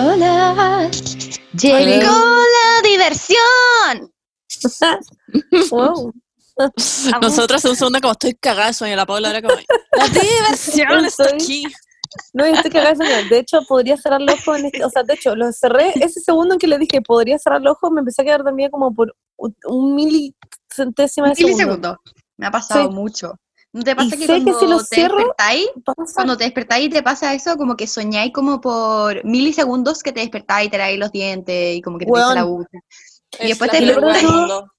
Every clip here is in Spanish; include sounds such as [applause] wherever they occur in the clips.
Hola, hola. Llegó la diversión. [laughs] Wow. Nosotros un segundo como estoy cagada de sueño, la Paula como, la [laughs] diversión está Estoy- aquí. No, yo estoy cagada de sueño. De hecho, podría cerrar los ojos en este, o sea, de hecho, lo cerré, ese segundo en que le dije podría cerrar los ojos, me empecé a quedar dormida como por un, un milicentésima de segundo. Milisegundos. Me ha pasado Sí. mucho. ¿No te Y pasa que sé que cuando si lo te cierro- despertáis, cuando te despertáis y te pasa eso, como que soñáis como por milisegundos que te despertáis y te laváis los dientes y como que te Weón. la ducha. Y Es después te despertáis. [laughs]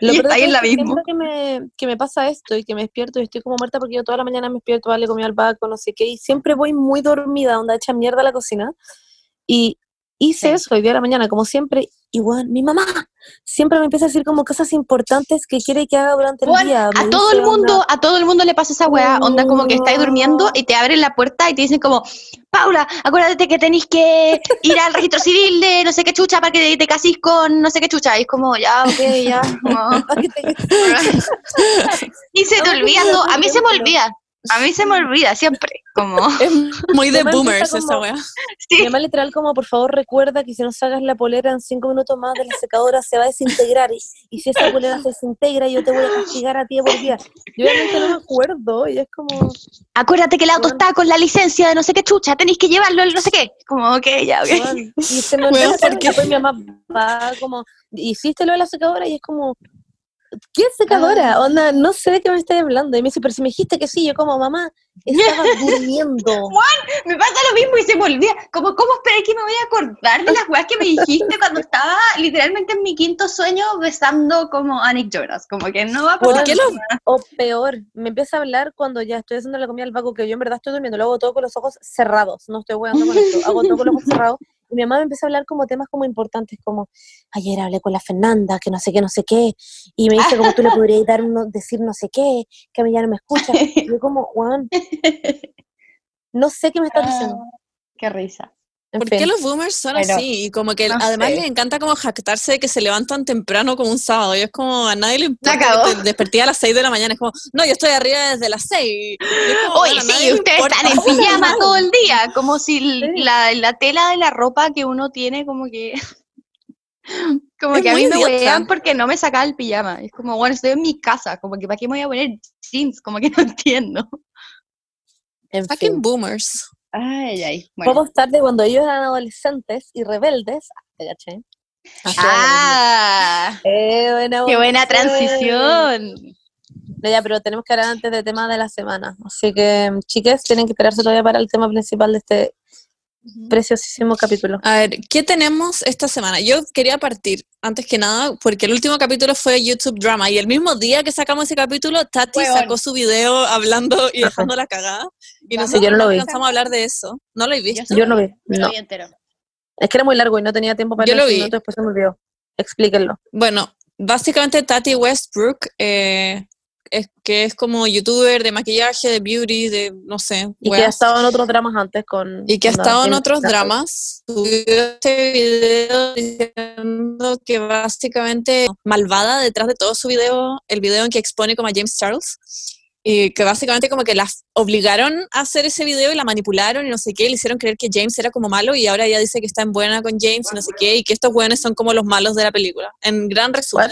Lo Y peor de ahí todo es la que siempre que me, que me pasa esto y que me despierto y estoy como muerta porque yo toda la mañana me despierto, vale, comí al baco, no sé qué, y siempre voy muy dormida, onda hecha mierda a la cocina. Y hice Sí. eso hoy día de la mañana, como siempre, igual, mi mamá siempre me empieza a decir como cosas importantes que quiere que haga durante el día. a todo el mundo, onda, a todo el mundo le pasa esa weá, onda como que estáis durmiendo y te abren la puerta y te dicen como, Paula, acuérdate que tenéis que ir al registro civil de no sé qué chucha para que te casís con no sé qué chucha. Y es como, ya, ok, ya. [laughs] como- "Ah, que te- [laughs] y se te No, olvida no. A mí se me olvida. A mí se me olvida siempre. Como, [laughs] Es muy de boomers esa como- wea. Mi sí. mamá literal como, por favor, recuerda que si no sacas la polera en cinco minutos más de la secadora se va a desintegrar. Y, y si esa polera se desintegra, yo te voy a castigar a ti de por vida. Yo obviamente no me acuerdo y es como... Acuérdate que el auto Weón. está con la licencia de no sé qué chucha, tenéis que llevarlo al no sé qué. Como, ok, ya, ok. weón, y se me olvida ¿por y después mi mamá va como, ¿hiciste lo de la secadora? Y es como... ¿Qué secadora? Ah. Onda, no sé de qué me estás hablando. Y me dice, pero si me dijiste que sí, yo como, mamá, estaba [laughs] durmiendo. Me pasa lo mismo y se me olvida. Como, ¿Cómo esperé que me voy a acordar de las weas que me dijiste cuando estaba literalmente en mi quinto sueño besando como a Nick Jonas? Como que no va a ¿Por pasar qué lo- nada. O peor, me empieza a hablar cuando ya estoy haciendo la comida al vago, que yo en verdad estoy durmiendo, lo hago todo con los ojos cerrados, no estoy jugando con esto, hago todo con los ojos cerrados. Y mi mamá me empieza a hablar como temas como importantes, como ayer hablé con la Fernanda, que no sé qué, no sé qué, y me dice como tú le [laughs] podrías dar uno, decir no sé qué, que a mí ya no me escucha. Y yo como, Juan, [laughs] no sé qué me estás diciendo. Qué risa. En ¿Por fin. qué los boomers son Bueno, así? Y como que no además sé. les encanta como jactarse de que se levantan temprano como un sábado. Y es como a nadie le importa que te desperté a las 6 de la mañana. Es como, no, yo estoy arriba desde las 6. Y es como, Oye, bueno, sí, ustedes importa. están en [laughs] pijama todo el día, como si Sí. la, la tela de la ropa que uno tiene como que... [laughs] Como Es que a mí me huevean porque no me sacaba el pijama. Es como, bueno, estoy en mi casa, como que ¿para qué me voy a poner jeans? Como que [laughs] no entiendo. En Fucking boomers. Ay, ay. Bueno. Poco tarde, cuando ellos eran adolescentes y rebeldes, ¿te caché? Ah, Eh, buena qué buena transición. No, ya, pero tenemos que hablar antes del tema de la semana. Así que, chiques, tienen que esperarse todavía para el tema principal de este preciosísimo capítulo. A ver, ¿qué tenemos esta semana? Yo quería partir, antes que nada, porque el último capítulo fue YouTube Drama y el mismo día que sacamos ese capítulo, Tati sacó su video hablando y dejando la cagada. Y Vamos nosotros yo no lo vi. alcanzamos a hablar de eso. ¿No lo he visto? Yo no vi, no. lo vi entero. Es que era muy largo y no tenía tiempo para Yo leer lo vi. minutos, después se me olvidó. Explíquenlo. Bueno, básicamente Tati Westbrook, eh, es, que es como youtuber de maquillaje, de beauty, de no sé, Y que ha estado en otros dramas antes con... y que ha estado en otros dramas, subió este video diciendo que básicamente malvada detrás de todo su video, el video en que expone como a James Charles, y que básicamente como que la obligaron a hacer ese video y la manipularon y no sé qué, le hicieron creer que James era como malo y ahora ella dice que está en buena con James y no sé qué, y que estos buenos son como los malos de la película, en gran resumen.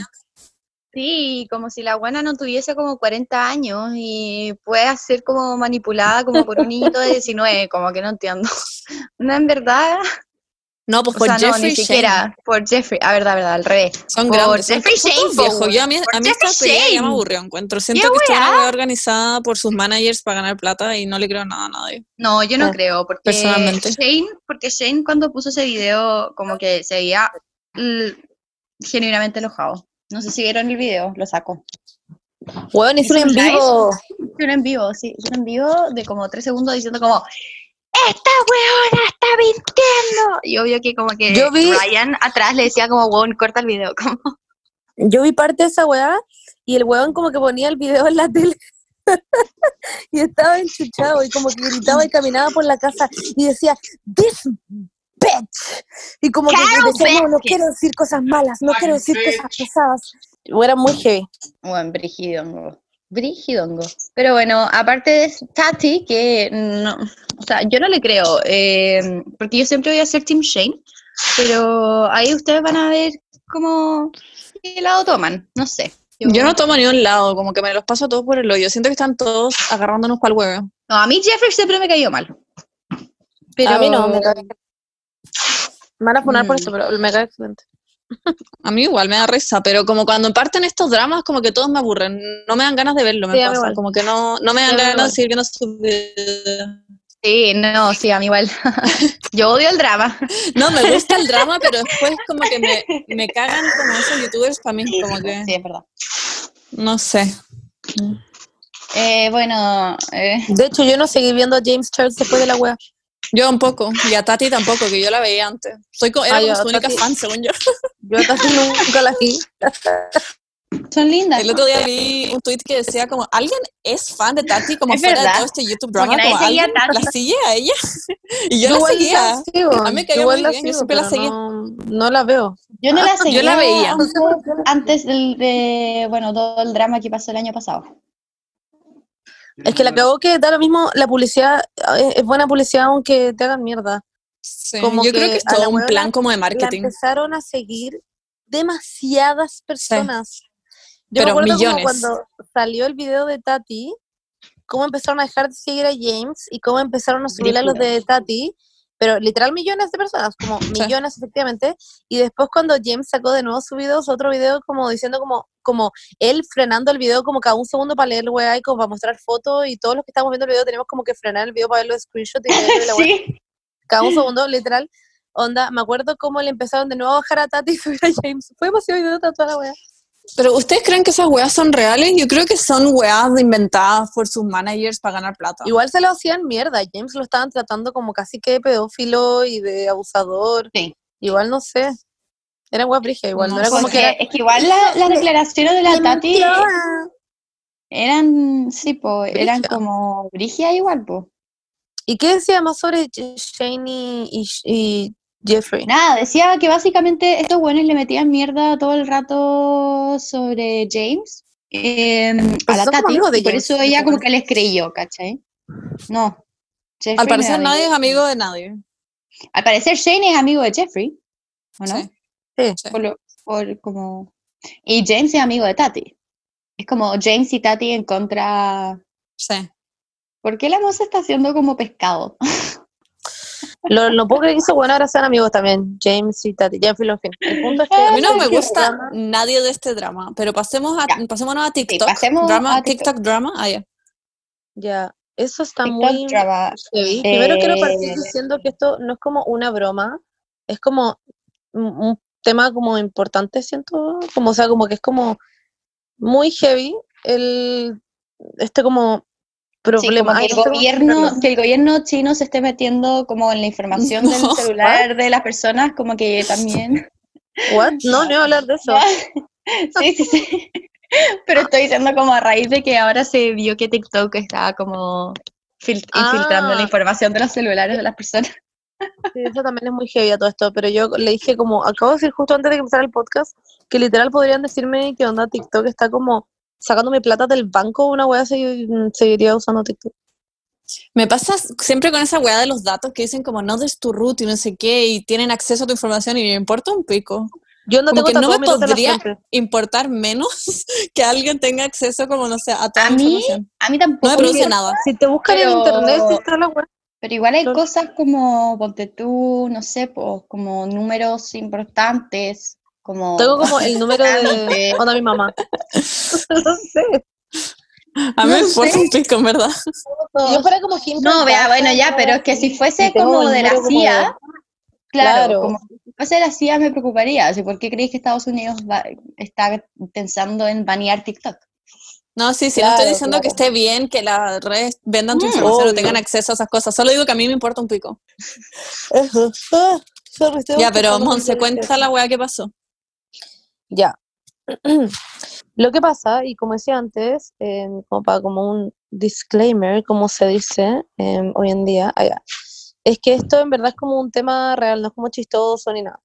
Sí, como si la buena no tuviese como 40 años y pueda ser como manipulada como por un niñito de 19, como que no entiendo. [laughs] No, en verdad, No, pues o por sea, no, Jeffrey ni Shane. siquiera por Jeffrey, a verdad, verdad, al revés. Son Por grandes. Jeffrey son Shane, viejos. Yo a mí, a mí esta ya me aburrió. Encuentro. Siento que está una organizada por sus managers para ganar plata y no le creo nada a nadie. No, yo no Ah, creo, porque personalmente. Shane, porque Shane cuando puso ese video como que se veía l- genuinamente enojado. No sé si vieron el video, lo sacó. Hueón, hizo un ¿Hizo en live? vivo. Un en vivo, sí, un en vivo de como tres segundos diciendo como ¡Esta weona está mintiendo! Y obvio que como que Yo vi- Ryan atrás le decía como, weón, corta el video. [laughs] Como, Yo vi parte de esa weá y el weón como que ponía el video en la tele. [laughs] y estaba enchuchado y como que gritaba y caminaba por la casa y decía, this bitch. Y como que decía, no, no quiero decir cosas malas, no quiero decir cosas pesadas. Era muy heavy. bueno, brígido, no. Brígidongo. Pero bueno, aparte de Tati, que no, o sea, yo no le creo, eh, porque yo siempre voy a ser Team Shane, pero ahí ustedes van a ver cómo qué lado toman, no sé. Yo no tomo ni un lado, como que me los paso todos por el hoyo. Siento que están todos agarrándonos para el huevo. No, a mí Jeffrey siempre me cayó mal. Pero A mí no, me cae. Me van a poner por Mm. eso, pero me cae excelente. A mí igual me da risa, pero como cuando parten estos dramas, como que todos me aburren. No me dan ganas de verlo, me Sí, pasa. igual. Como que no, no me dan Sí, ganas igual. de seguir viendo sus videos. Sí, no, sí, a mí igual. [laughs] yo odio el drama. No, me gusta el drama, pero después como que me, me cagan como esos youtubers para mí, como que, Sí, es verdad. no sé. Eh, bueno, eh, De hecho, yo no seguí viendo a James Charles después de la wea. Yo un poco, y a Tati tampoco, que yo la veía antes. Soy co- era como yo, su única Tati- fan, según yo. Yo casi nunca la vi. son lindas. El otro día vi un tweet que decía como, ¿alguien es fan de Tati como Es fuera de todo este YouTube drama? Porque Como, seguía a ¿alguien Tati. la sigue a ella? [laughs] y yo, la seguía. la sigo, A mí me caía muy bien, yo siempre la seguía. No, no la veo. Yo no la seguía [laughs] Yo la veía. Antes, antes del, de, bueno, todo el drama que pasó el año pasado. Es que la acabó que da lo mismo, la publicidad eh, es buena publicidad aunque te hagan mierda. Sí, Como yo creo que es la todo un plan como de La marketing. empezaron a seguir demasiadas personas. Yo Pero me acuerdo millones. como cuando salió el video de Tati, cómo empezaron a dejar de seguir a James y cómo empezaron a subir a los de Tati, pero literal millones de personas, como millones efectivamente, y después cuando James sacó de nuevo su video, otro video como diciendo como, como él frenando el video como cada un segundo para leer weá y como para mostrar fotos y todos los que estamos viendo el video tenemos como que frenar el video para ver los screenshots y leer la [laughs] weá Sí. cada un segundo, literal. Onda, me acuerdo cómo le empezaron de nuevo a bajar a Tati y [laughs] subir a James. Fue demasiado idiota toda la wea. Pero ¿ustedes creen que esas weas son reales? Yo creo que son weas inventadas por sus managers para ganar plata. Igual se lo hacían mierda. James lo estaban tratando como casi que de pedófilo y de abusador. Sí. Igual no sé. Era wea brigia, igual. No, No era como que era. es que igual la- las declaraciones de la "Le Tati mintió". eran, sí, po, eran como brigia igual, po. ¿Y qué decía más sobre Shane y, y- y Jeffrey? Nada, decía que básicamente estos buenos le metían mierda todo el rato sobre James eh, a la Tati, amigos de y por eso ella como que les creyó, ¿cachai? No. Jeffrey Al parecer nadie es amigo de nadie. Al parecer Shane es amigo de Jeffrey, ¿o no? Sí. Sí. Sí. Por lo- por como... Y James es amigo de Tati. Es como James y Tati en contra... Sí. ¿Por qué la moza está haciendo como pescado? [laughs] Lo, lo poco que hizo bueno ahora sean amigos también. James y Tati. Jeffrey, en fin. El punto es que. [laughs] A mí no me el gusta nadie de este drama, pero pasemos a, Ya. pasémonos a TikTok. pasemos drama, a TikTok. TikTok drama. Ah, ya. Ya. Eso está TikTok muy. drama. heavy. Primero quiero partir Eh, diciendo que esto no es como una broma, es como un tema como importante, siento, como o sea, como que es como muy heavy el este como Sí, problema. como que el gobierno, que el gobierno chino se esté metiendo como en la información del celular de las personas, como que también. What? No, no iba a hablar de eso. [laughs] Sí, sí, sí. Pero estoy diciendo como a raíz de que ahora se vio que TikTok estaba como fil- infiltrando la Ah. información de los celulares de las personas. Sí, eso también es muy heavy a todo esto, pero yo le dije como, acabo de decir justo antes de que empezara el podcast, que literal podrían decirme que onda TikTok está como sacándome plata del banco, una wea se- seguiría usando TikTok. Me pasa siempre con esa weá de los datos que dicen como no des tu root y no sé qué y tienen acceso a tu información y me importa un pico. Yo no Como tengo que no me mi podría-. Importar menos [laughs] que alguien tenga acceso como no sé a toda A mí, información. a mí No tampoco. me produce nada. Si te buscan en internet, sí está la wea. Pero igual hay cosas como, ponte tú, no sé, pues, como números importantes, como... Tengo como el número de onda mi mamá. [laughs] no sé. A mí No me un pico, en verdad. Yo fuera como No, vea, bueno, ya, pero es que si fuese como de la como CIA, claro, Claro. como si fuese de la CIA me preocuparía. Así, ¿Por qué creéis que Estados Unidos va- está pensando en banear TikTok? No, sí, sí, no Claro, estoy diciendo que esté bien que las redes vendan tu Mm, información o tengan acceso a esas cosas. Solo digo que a mí me importa un pico. [laughs] Ah, sorry, Ya, pero Monse, cuenta la weá que pasó. Ya. [clears throat] Lo que pasa, y como decía antes, como para como un disclaimer, como se dice em, hoy en día, ah, ya, es que esto en verdad es como un tema real, no es como chistoso ni nada.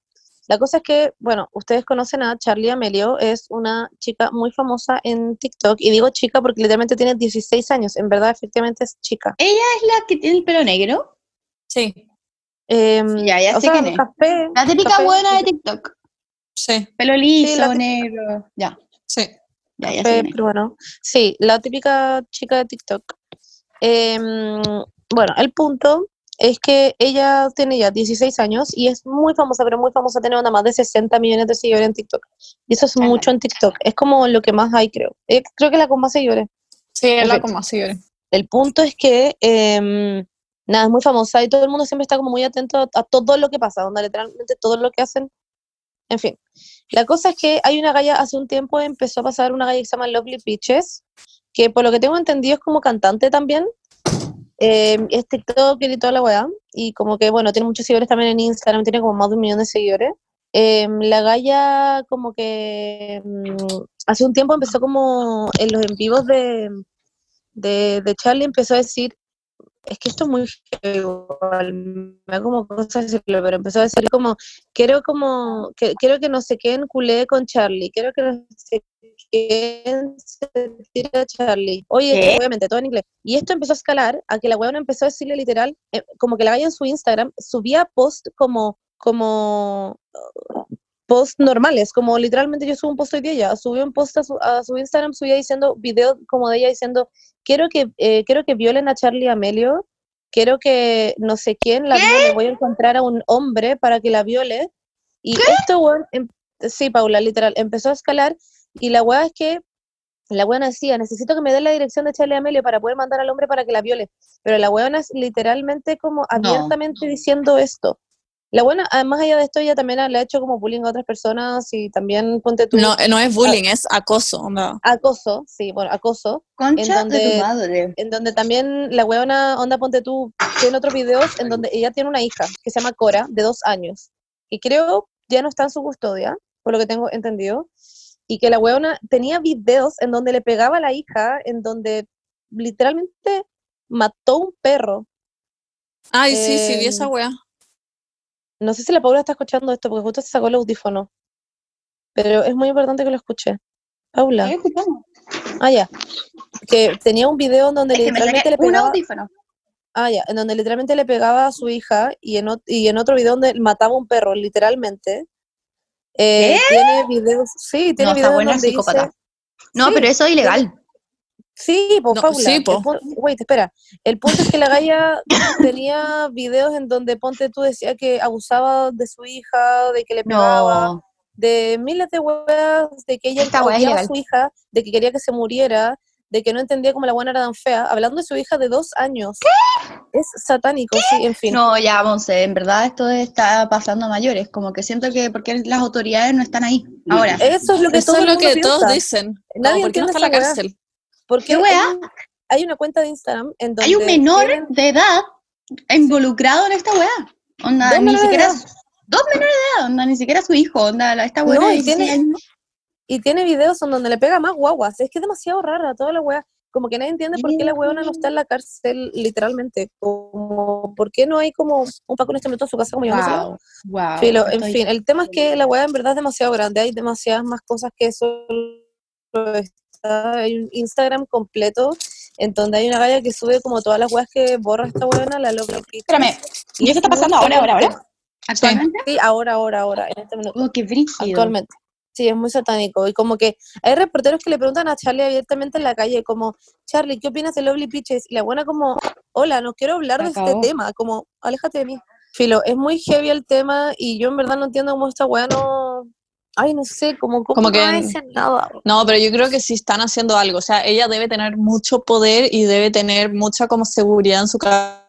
La cosa es que, bueno, ustedes conocen a Charlie Amelio, es una chica muy famosa en TikTok, y digo chica porque literalmente tiene 16 años, en verdad efectivamente es chica. ¿Ella es la que tiene el pelo negro? Sí, Em, Ya, ya sé sea, quién es. café, La típica café, buena de sí, TikTok. sí, Pelo liso, típica. negro. Ya, sí. ya, ya café es. peruano. Sí, la típica chica de TikTok. Em, bueno, el punto es que ella tiene ya 16 años y es muy famosa, pero muy famosa, tiene una más de 60 millones de seguidores en TikTok. Y eso es mucho en TikTok. Es como lo que más hay, creo. Eh, creo que es la con más seguidores. Sí, es la con más seguidores. El punto es que, em, nada, es muy famosa y todo el mundo siempre está como muy atento a, a todo lo que pasa, donde literalmente todo lo que hacen. En fin, la cosa es que hay una galla, hace un tiempo empezó a pasar una galla que se llama Lovely Peaches, que por lo que tengo entendido es como cantante también. Em, es TikToker y toda la weá. Y como que, bueno, tiene muchos seguidores también en Instagram, tiene como más de un millón de seguidores. Em, la galla como que mm, hace un tiempo empezó como en los en vivos de, de, de Charlie empezó a decir, es que esto es muy igual, me da como cosas decirlo, pero empezó a decir como, quiero como, que, quiero que no se queden culé con Charlie, quiero que no se queden sentir a Charlie. Oye, ¿Qué? obviamente, todo en inglés. Y esto empezó a escalar a que la weona empezó a decirle literal, eh, como que la vaya en su Instagram, subía post como, como posts normales, como literalmente yo subo un post hoy de ella, subió un post a su, a su Instagram, subía diciendo, video como de ella diciendo, quiero que, eh, quiero que violen a Charlie Amelio, quiero que no sé quién la viole, voy a encontrar a un hombre para que la viole. Y esto, weón, em- sí, Paula, literal, empezó a escalar y la weá es que la weona decía, necesito que me den la dirección de Charlie Amelio para poder mandar al hombre para que la viole. Pero la weona es literalmente como abiertamente diciendo esto. La buena, además allá de esto, ella también le ha hecho como bullying a otras personas y también ponte tú No, no es bullying, es acoso. onda. acoso, sí, bueno, acoso, Concha en de donde- tu madre. en donde también la weona, onda ponte tú, tiene otros videos en donde ella tiene una hija que se llama Cora, de dos años, y creo ya no está en su custodia, por lo que tengo entendido, y que la weona tenía videos en donde le pegaba a la hija, en donde literalmente mató un perro. Ay, sí, sí, vi esa Em, wea. No sé si la Paula está escuchando esto, porque justo se sacó el audífono, pero es muy importante que lo escuche. Paula. Escuchando. Ah, ya. Que tenía un video en donde Es literalmente le un pegaba. audífono. Ah, ya. En donde literalmente le pegaba a su hija y en, y en otro video donde mataba a un perro, literalmente. Eh, Tiene videos. Sí, tiene No, está videos buena donde dice. No, Sí, pero eso es ilegal. Sí, pues No, Paula. sí, po. Wait, espera. El punto es que la galla [laughs] tenía videos en donde ponte tú decía que abusaba de su hija, de que le pegaba, No. de miles de weas, de que ella odiaba a su hija, de que quería que se muriera, de que no entendía cómo la buena era tan fea, hablando de su hija de dos años. Es satánico, sí, en fin. No, ya, Monse, en verdad esto está pasando a mayores, como que siento que porque las autoridades no están ahí ahora. Eso es lo que Eso es lo todos dicen. No, Nadie ¿Por qué no está en la cárcel? Porque ¿Qué wea? hay, un- hay una cuenta de Instagram en donde Hay un menor tienen- de edad involucrado en esta weá. Onda, Dos ni menores de siquiera edad. dos menores de edad, onda, ni siquiera su hijo, onda, esta weá No, y 16 tiene- años. y tiene videos en donde le pega más guaguas. Es que es demasiado rara toda la wea. Como que nadie entiende por qué la weona no está en la cárcel, literalmente. Como, ¿por qué no hay como un Paco en este momento en su casa como yo Wow, wow. Filo, en fin, el tema es que la weá en verdad es demasiado grande, hay demasiadas más cosas que solo hay un Instagram completo en donde hay una galla que sube como todas las weas que borra esta weona, la loca. Espérame, ¿y eso está pasando ahora, ahora, ahora? ¿Actualmente? Sí, ahora, ahora, ahora, en este minuto, Oh, qué brígido. actualmente. Sí, es muy satánico. Y como que hay reporteros que le preguntan a Charlie abiertamente en la calle, como, Charlie, ¿qué opinas de Lovely Peaches? Y la buena como, hola, no quiero hablar de este tema, como, aléjate de mí. Filo, es muy heavy el tema y yo en verdad no entiendo cómo esta weá no... Ay, no sé, como, cómo Como no que- hacen nada. No, pero yo creo que sí están haciendo algo. O sea, ella debe tener mucho poder y debe tener mucha como seguridad en su casa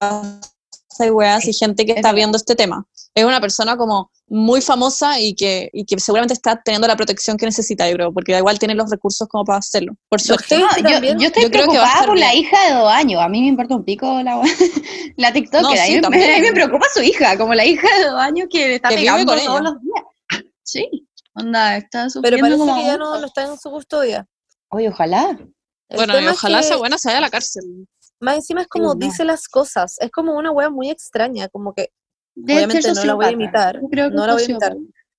y weas y gente que es está viendo este tema. Es una persona como muy famosa y que, y que seguramente está teniendo la protección que necesita, yo creo, porque igual tiene los recursos como para hacerlo. Por suerte. No, yo, yo estoy Yo creo que va a preocupada estar por la bien. hija de dos años. A mí me importa un pico la, [laughs] la TikToker. No, a, sí, [laughs] mí, me- también. a mí me preocupa su hija, como la hija de dos años que está Que pegando todos los días. Sí, onda, está Pero parece como que ya no, no está en su custodia. Oye, ojalá. El bueno, y es ojalá que esa buena se vaya a la cárcel. Más encima es como dice las cosas. Es como una wea muy extraña, como que Obviamente no la voy a imitar, Yo creo que no es la voy a imitar.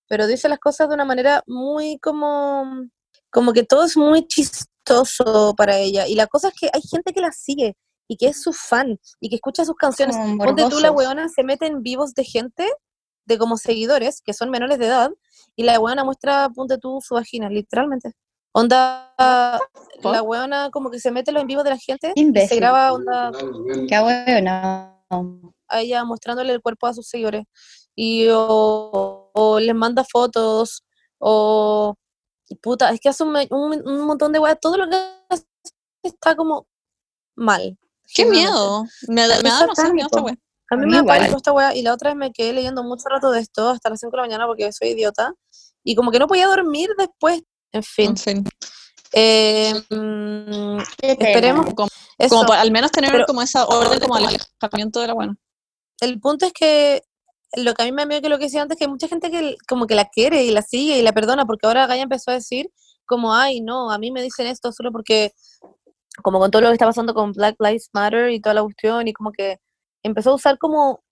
pero dice las cosas de una manera muy como, como que todo es muy chistoso para ella. Y la cosa es que hay gente que la sigue y que es su fan y que escucha sus canciones. Ponte tú, la weona se mete en vivos de gente, de como seguidores, que son menores de edad, y la weona muestra, ponte tú, su vagina, literalmente. Onda, la weona como que se mete los en vivos de la gente y se graba onda Qué bueno. a ella mostrándole el cuerpo a sus seguidores y o, o les manda fotos o puta, es que hace un, me- un- un montón de weas, todo lo que hace está como mal. Qué miedo. Me, me da demasiado miedo esta wea. A mí A me mí igual. pánico esta wea y la otra vez me quedé leyendo mucho rato de esto hasta las 5 de la mañana porque soy idiota y como que no podía dormir después. En fin, En fin. eh, mm, Qué pena. esperemos Como, eso. como para al menos tener Pero- como esa orden como alejamiento de la buena. el punto es que lo que a mí me miedo que lo que decía antes, que hay mucha gente que como que la quiere y la sigue y la perdona, porque ahora Gaia empezó a decir como, ay, no, a mí me dicen esto solo porque, como con todo lo que está pasando con Black Lives Matter y toda la cuestión, y como que empezó a usar como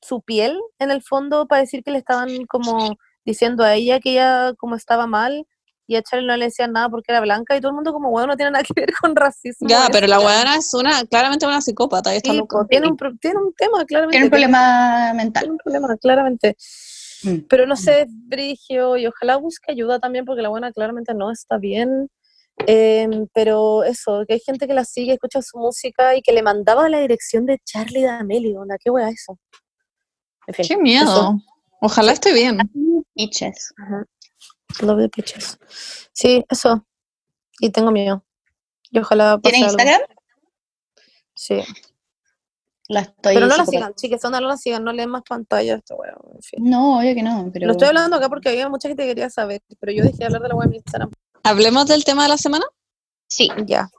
su piel en el fondo para decir que le estaban como diciendo a ella que ella como estaba mal y a Charlie no le decían nada porque era blanca y todo el mundo como, bueno, no tiene nada que ver con racismo. Ya, pero la ya". buena es una, claramente una psicópata. y está Sí, loca. po, tiene, un, tiene un tema, claramente. Tiene un problema tiene mental. un problema, claramente. Mm. Pero no sé, Brigio, y ojalá busque ayuda también, porque la buena claramente no está bien. Em, pero eso, que hay gente que la sigue, escucha su música y que le mandaba la dirección de Charlie D'Amelio. Onda, qué wea eso. En fin, Qué miedo. Ojalá esté bien. Bitches. Ajá. Love the bitches. Sí, eso. Y tengo miedo. Y ojalá pase ¿Tiene algo. Instagram? Sí. La estoy Pero no la sigan, onda, no la sigan, no leen más pantalla esta wea. En fin. No, obvio que no, pero... Lo estoy hablando acá porque había mucha gente que quería saber, pero yo dejé de hablar de la web en Instagram. Hablemos del tema de la semana. Sí. Ya.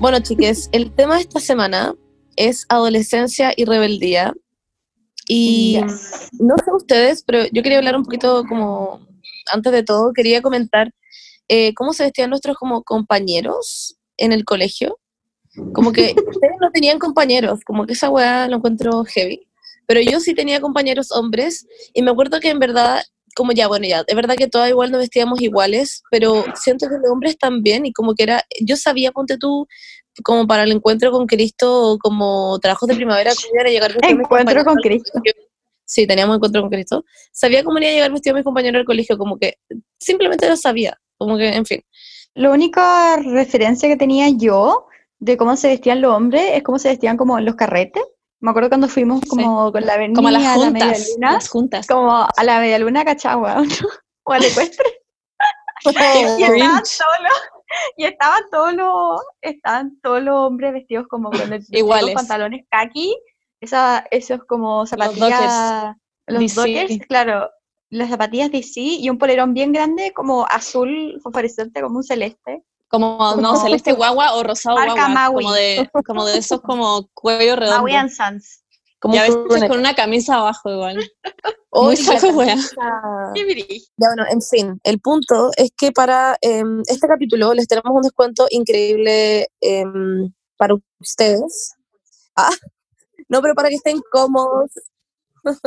Bueno, chiques, el tema de esta semana es adolescencia y rebeldía. Y Yes. no sé ustedes, pero yo quería hablar un poquito como, antes de todo, quería comentar eh, cómo se vestían nuestros como compañeros en el colegio. Como que [laughs] ustedes no tenían compañeros, como que esa weá lo encuentro heavy. Pero yo sí tenía compañeros hombres y me acuerdo que en verdad, como ya, bueno, ya, es verdad que todas igual nos vestíamos iguales, pero siento que los hombres también y como que era, yo sabía, ponte tú, como para el encuentro con Cristo como trabajos de primavera, cómo iban a llegar Encuentro con Cristo. Sí, teníamos encuentro con Cristo. Sabía cómo iban a llegar vestidos mis compañeros al colegio, como que simplemente lo sabía, como que, en fin. La única referencia que tenía yo de cómo se vestían los hombres es cómo se vestían como en los carretes. Me acuerdo cuando fuimos como con la avenida, Como las a la media juntas. luna, Las juntas. como a la media luna cachagua, [laughs] o al ecuestre. [laughs] y estaban los, y estaban todos los, estaban todos los hombres vestidos como con el Iguales. pantalones kaki, esa, esos como zapatillas, los dockers, claro, las zapatillas DC y un polerón bien grande como azul fosforescente, como un celeste. Como, no, celeste [laughs] guagua o rosado Marca guagua. Maui. Como de, como de esos como cuello redondo. Maui and Sons. Como Y a veces con una camisa abajo igual. [laughs] La saco wea. Ya, bueno, en fin, el punto es que para em, este capítulo les tenemos un descuento increíble em, para ustedes. Ah, [laughs] no, pero para que estén cómodos.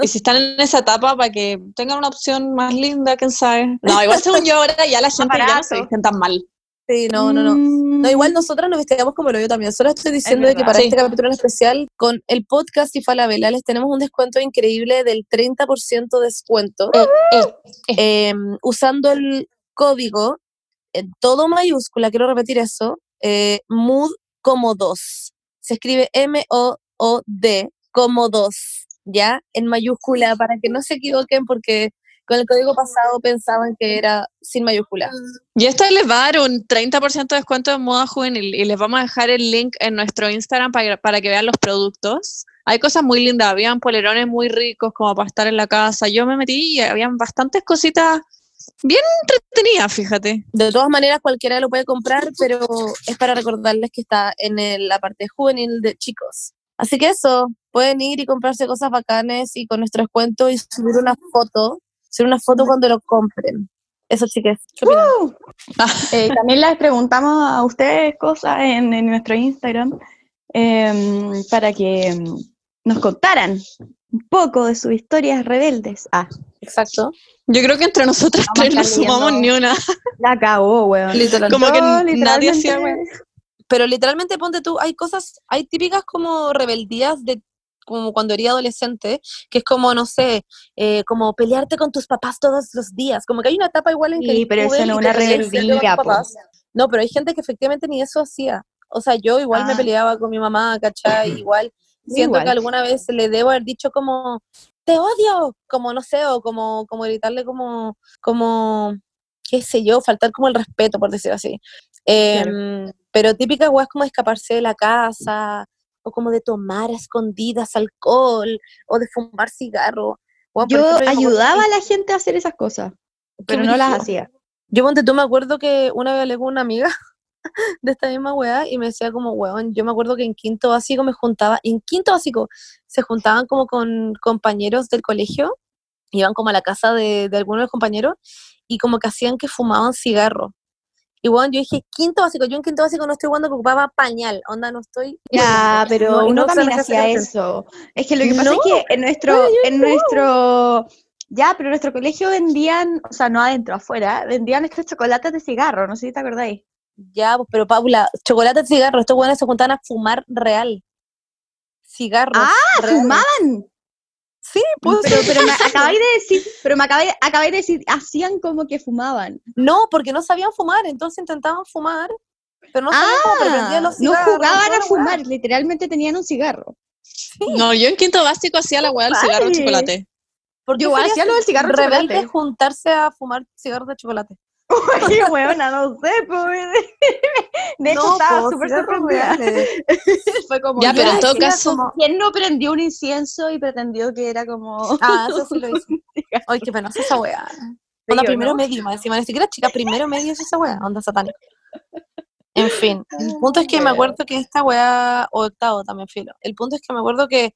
Y si están en esa etapa, para que tengan una opción más linda, quién sabe. No, igual según yo ahora ya la gente ya no se tan mal. Sí, no, no, no. Mm. No, igual nosotras nos vestíamos como lo yo también. Solo estoy diciendo de que para Sí. este capítulo en especial, con el podcast y Falabella, les tenemos un descuento increíble del 30% de descuento. Eh, em, usando el código en todo mayúscula, quiero repetir eso, eh, mood como 2. Se escribe M-O-O-D como 2, ¿ya? En mayúscula, para que no se equivoquen, porque con el código pasado pensaban que era sin mayúscula. Y esto les va a dar un 30% de descuento en moda juvenil y les vamos a dejar el link en nuestro Instagram para, para que vean los productos. Hay cosas muy lindas, habían polerones muy ricos como para estar en la casa. Yo me metí y habían bastantes cositas bien entretenidas, fíjate. De todas maneras, cualquiera lo puede comprar, pero es para recordarles que está en el- la parte juvenil de chicos. Así que eso, pueden ir y comprarse cosas bacanes y con nuestro descuento y subir una foto, subir una foto cuando lo compren. Eso, chiques. ¿Qué opinan? Eh, también les preguntamos a ustedes cosas en, en nuestro Instagram em, para que em, nos contaran un poco de sus historias rebeldes. Ah, Exacto. Yo creo que entre nosotras tres no sumamos ni una. [laughs] la cagó, weón. Literal. Como que Yo, nadie literalmente, hacía, weón. Pero literalmente, ponte tú, hay cosas, hay típicas como rebeldías de como cuando era adolescente, que es como, no sé, eh, como pelearte con tus papás todos los días. Como que hay una etapa igual en que Sí, pero eso no es una rebeldía, papás. No, pero hay gente que efectivamente ni eso hacía. O sea, yo igual me Ah. peleaba con mi mamá, ¿cachai? [clears throat] Igual siento Igual. que alguna vez le debo haber dicho como, te odio, como no sé, o como, como gritarle como, como, qué sé yo, faltar como el respeto, por decirlo así. Em, Pero típica es como escaparse de la casa, o como de tomar a escondidas alcohol, o de fumar cigarro. Yo ejemplo, acuerdo ayudaba a la gente a hacer esas cosas, pero no las hacía. Yo, ponte tú, me acuerdo que una vez hablé con una amiga [laughs] de esta misma weá y me decía como, weón, yo me acuerdo que en quinto básico me juntaba, en quinto básico se juntaban como con compañeros del colegio, iban como a la casa de, de algunos de los compañeros y como que hacían que fumaban cigarro. Y weón, yo dije, quinto básico, yo en quinto básico no estoy jugando que ocupaba pañal, onda, no estoy... Ya, No, pero y uno no hacía esa eso. Es que lo que pasa No, es que en nuestro, bueno, en nuestro, ya, pero en nuestro colegio vendían, o sea, no adentro, afuera, vendían estos chocolates de cigarro, no sé si te acordáis. Ya, pues, pero Paula, chocolate, cigarro, estos weones se juntaban a fumar real. Cigarros. Ah, fumaban. Sí. Pero, pero me acabáis de decir, pero me acabáis, acabáis de decir, hacían como que fumaban. No, porque no sabían fumar, entonces intentaban fumar, pero no sabían cómo prendían Ah, los no cigarros. jugaban toda a fumar, literalmente tenían un cigarro. No, yo en quinto básico hacía la weá del cigarro de chocolate. ¿Por qué Yo hacía lo del cigarro de rebelde chocolate. juntarse a fumar cigarros de chocolate? Oye, weona, no sé, pues. [laughs] De hecho, No, estaba po, súper sorprendida. [laughs] Fue como, Ya, pero en todo era caso- como, ¿Quién no prendió un incienso y pretendió que era como... Ah, [laughs] eso sí lo hice. Ay, qué penosa esa weá. Onda Sí, ¿o primero no? medio, más encima, ni siquiera chica, primero medio es esa weá, onda satánica. En fin, el punto es que me acuerdo que esta weá, o octavo también filo, el punto es que me acuerdo que,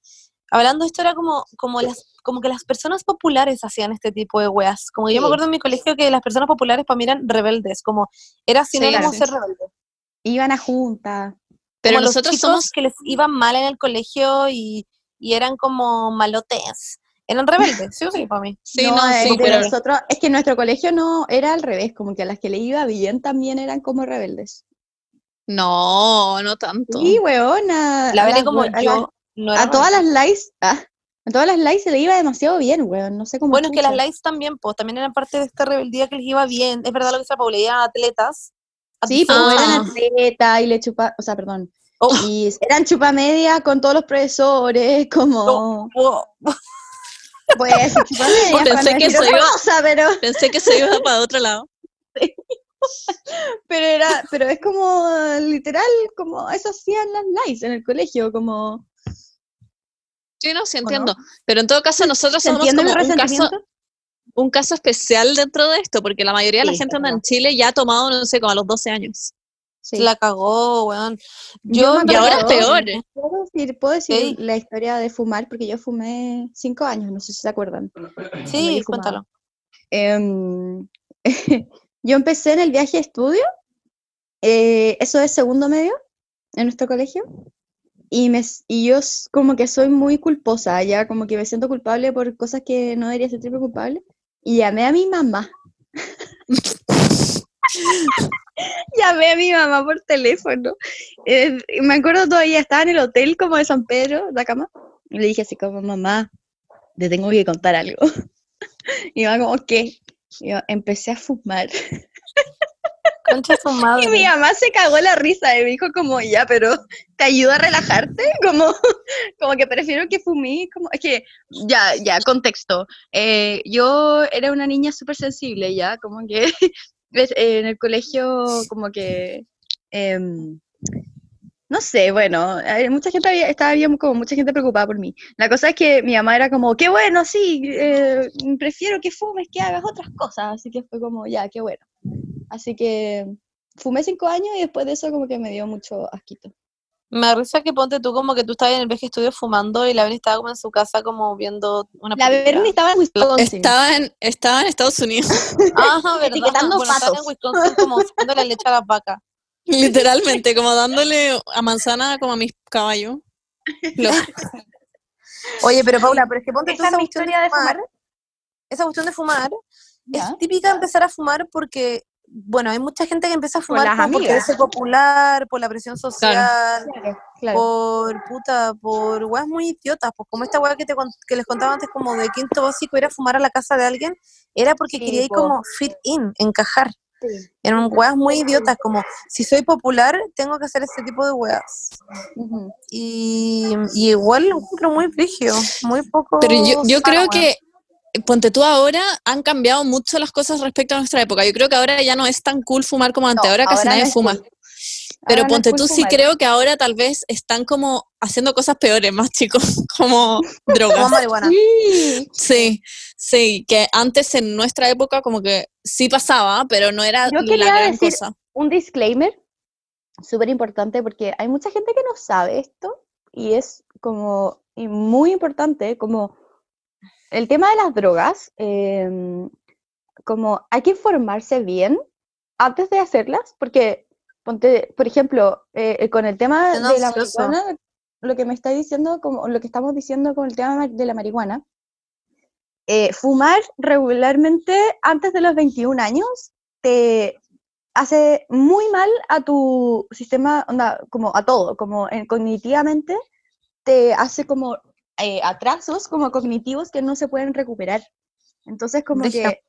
hablando de esto, era como, como, las, como que las personas populares hacían este tipo de weas. Como yo me Sí. acuerdo en mi colegio que las personas populares para mí eran rebeldes, como era sinónimo sí. ser rebelde. Iban a juntas. Pero como nosotros los chicos somos que les iban mal en el colegio y, y eran como malotes. Eran rebeldes, sí o sí, para mí. Sí, no, no, es sí, que pero nosotros, es que nuestro colegio no era al revés, como que a las que le iba bien también eran como rebeldes. no, no tanto. Sí, weona. La las como yo. Las- no era A todas las likes, ah, a todas las likes se le iba demasiado bien, weón. No sé cómo. Bueno, es que las likes también, pues, también eran parte de esta rebeldía que les iba bien. Es verdad lo que dice Paula, eran atletas. Sí, pues Ah. eran atletas y le chupa, o sea, perdón. Oh. Y eran chupa media con todos los profesores, [laughs] como. Oh, [laughs] Pues, chupa media. Pensé que se iba- cosa, pero, [laughs] Pensé que se iba para otro lado. pero era, pero es como literal, como eso hacían las likes en el colegio, como. Sí, no, sí no? entiendo. Pero en todo caso, nosotros ¿Se somos como un caso, un caso especial dentro de esto, porque la mayoría de la Sí, gente anda en. Chile ya ha tomado, no sé, como a los 12 años. Sí. La cagó, weón. Yo Y ahora es peor. ¿Puedo decir, puedo decir la historia de fumar? Porque yo fumé cinco años, no sé si se acuerdan. Sí, cuéntalo. Em, [laughs] yo empecé en el viaje de estudio, eh, eso es segundo medio en nuestro colegio, y, me, y yo como que soy muy culposa, ya como que me siento culpable por cosas que no debería sentirme culpable, y llamé a mi mamá. [laughs] llamé a mi mamá por teléfono. Eh, me acuerdo todavía, estaba en el hotel como de San Pedro, la cama, y le dije así como, mamá, te tengo que contar algo. [laughs] Y mamá como, ¿qué? Y yo empecé a fumar. [laughs] Concha su madre. Y mi mamá se cagó la risa y me dijo como, ya, pero ¿te ayuda a relajarte? [laughs] Como, como que prefiero que fumí, como, es que, ya, ya, contexto. Eh, yo era una niña súper sensible, ya, como que [laughs] eh, en el colegio, como que, em, no sé, bueno, mucha gente había, estaba había como mucha gente preocupada por mí. La cosa es que mi mamá era como, qué bueno, sí, eh, prefiero que fumes, que hagas otras cosas, así que fue como, ya, qué bueno. Así que fumé cinco años y después de eso como que me dio mucho asquito. Me da risa que ponte tú como que tú estabas en el viaje estudio fumando y la Beni estaba como en su casa como viendo una La. Bernie estaba en Wisconsin. Estaba en, estaba en Estados Unidos, [laughs] Ajá, ¿verdad? etiquetando bueno, estaba en. Wisconsin como sacando la leche a las vacas. literalmente, como dándole a manzana como a mis caballos. Lo- Oye, pero Paula, pero es que ponte tú Esa historia de fumar. fumar. Esa cuestión de fumar Ya. es típica empezar a fumar porque, bueno, hay mucha gente que empieza a fumar por amigas. ser popular, por la presión social, Claro, claro. por puta, por weas muy idiotas, pues como esta wea que, te, que les contaba antes como de quinto básico ir a fumar a la casa de alguien, era porque Sí, quería ir po. como fit in, encajar. Eran weas muy idiotas, como si soy popular, tengo que hacer este tipo de weas. Y, y igual lo encuentro muy frigio, muy poco. Pero yo, yo creo que, ponte tú ahora, han cambiado mucho las cosas respecto a nuestra época. Yo creo que ahora ya no es tan cool fumar como antes, No, ahora casi ahora no nadie es fuma. cool. Pero no ponte cool tú, sí fumar. creo que ahora tal vez están como haciendo cosas peores, más chicos, como [laughs] Como drogas. marihuana. Sí. Sí, sí, que antes en nuestra época como que sí pasaba, pero no era Yo la quería gran decir- cosa. un disclaimer súper importante porque hay mucha gente que no sabe esto y es como y muy importante como el tema de las drogas, em, como hay que informarse bien antes de hacerlas porque, ponte, por ejemplo, eh, eh, con el tema de la marihuana, lo que me está diciendo, como lo que estamos diciendo con el tema de la marihuana, eh, fumar regularmente antes de los 21 años te hace muy mal a tu sistema, onda, como a todo, como en- cognitivamente, te hace como eh, atrasos como cognitivos que no se pueden recuperar. Entonces, como que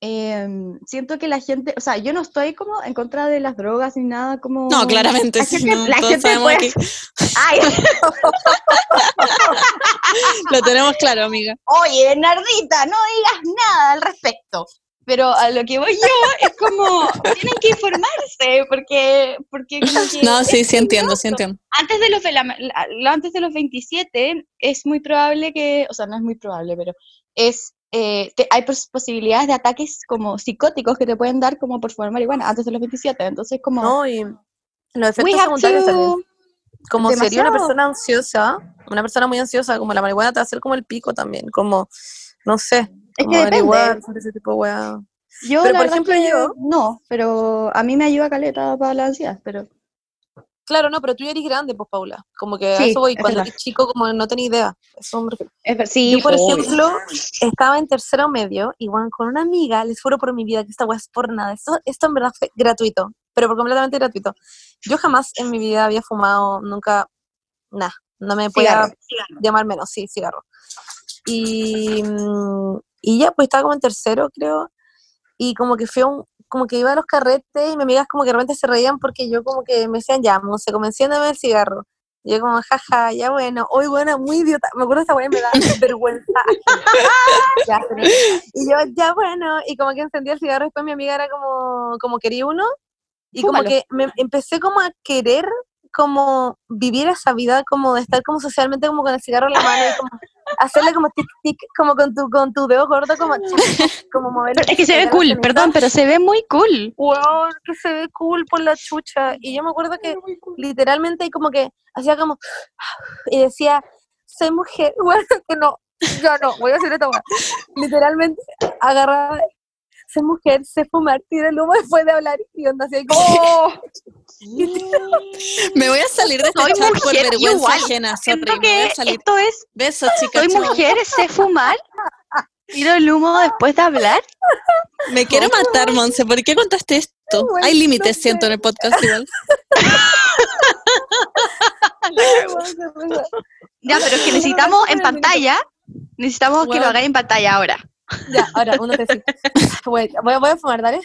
em, siento que la gente, o sea, yo no estoy como en contra de las drogas ni nada como... No, claramente, La gente, no, la todos gente sabemos puede... aquí. [laughs] Ay, [laughs] Lo tenemos claro, amiga. Oye, Bernardita, no digas nada al respecto. Pero a lo que voy yo es como, tienen que informarse, porque, porque como que No, sí, sí entiendo, sí entiendo. Antes de, los, antes de los 27 es muy probable que, o sea, no es muy probable, pero es, eh, te- hay pos- posibilidades de ataques como psicóticos que te pueden dar como por fumar marihuana antes de los 27. Entonces, como, No, y los we efectos have secundarios también. to... Como sería una persona ansiosa, una persona muy ansiosa, como la marihuana te va a hacer como el pico también, como, no sé, Es que depende. sobre ese tipo de weá. Yo, Pero, la por ejemplo, es que yo- No, pero a mí me ayuda caleta para la ansiedad, pero... Claro, no, pero tú ya eres grande, pues, Paula. Como que a eso voy, es cuando verdad. eres chico, como no tenía idea. Eso. Es ver- sí, Yo, por obvio. ejemplo, estaba en tercero medio y bueno, con una amiga, les juro por mi vida que esta weá es por nada. Esto, esto en verdad fue gratuito, pero por completamente gratuito. Yo jamás en mi vida había fumado, nunca, nada. No me podía Cigarro. llamar menos, sí, cigarro. Y, mm, y ya, pues estaba como en tercero, creo. Y como que fui a un, como que iba a los carretes y mis amigas como que de repente se reían porque yo como que me decían ya, se comenciéndome el cigarro. Y yo como, jaja, ya bueno, hoy bueno, muy idiota. Me acuerdo esa y me da [laughs] vergüenza. [laughs] Ya, y yo, ya bueno, y como que encendí el cigarro, después mi amiga era como, como quería uno. Y como que me empecé como a querer como vivir esa vida, como de estar como socialmente como con el cigarro en la mano y como hacerle como tic tic, como con tu, con tu dedo gordo, como, [laughs] como mover. Es que se ve cool, perdón, pero se ve muy cool. Wow, que se ve cool por la chucha. Y yo me acuerdo que literalmente como que hacía como y decía, soy mujer, [laughs] bueno, que no, yo no, voy a hacer esta. Literalmente agarraba, soy mujer, sé fumar, tira el humo después de hablar y onda así como, Oh, Me voy a salir de este Soy chat por mujer, vergüenza igual. ajena. Siento que a salir. esto es, Besos, chicas. soy mujer, sé fumar, tiro el humo después de hablar. Me quiero matar, Monse. ¿Por qué contaste esto? Bueno, Hay límites, no siento, sé. en el podcast igual. [laughs] Ya, pero es que necesitamos en pantalla, necesitamos que lo hagáis en pantalla ahora. Ya, ahora, uno te dice, [laughs] voy, voy, voy a fumar, dale.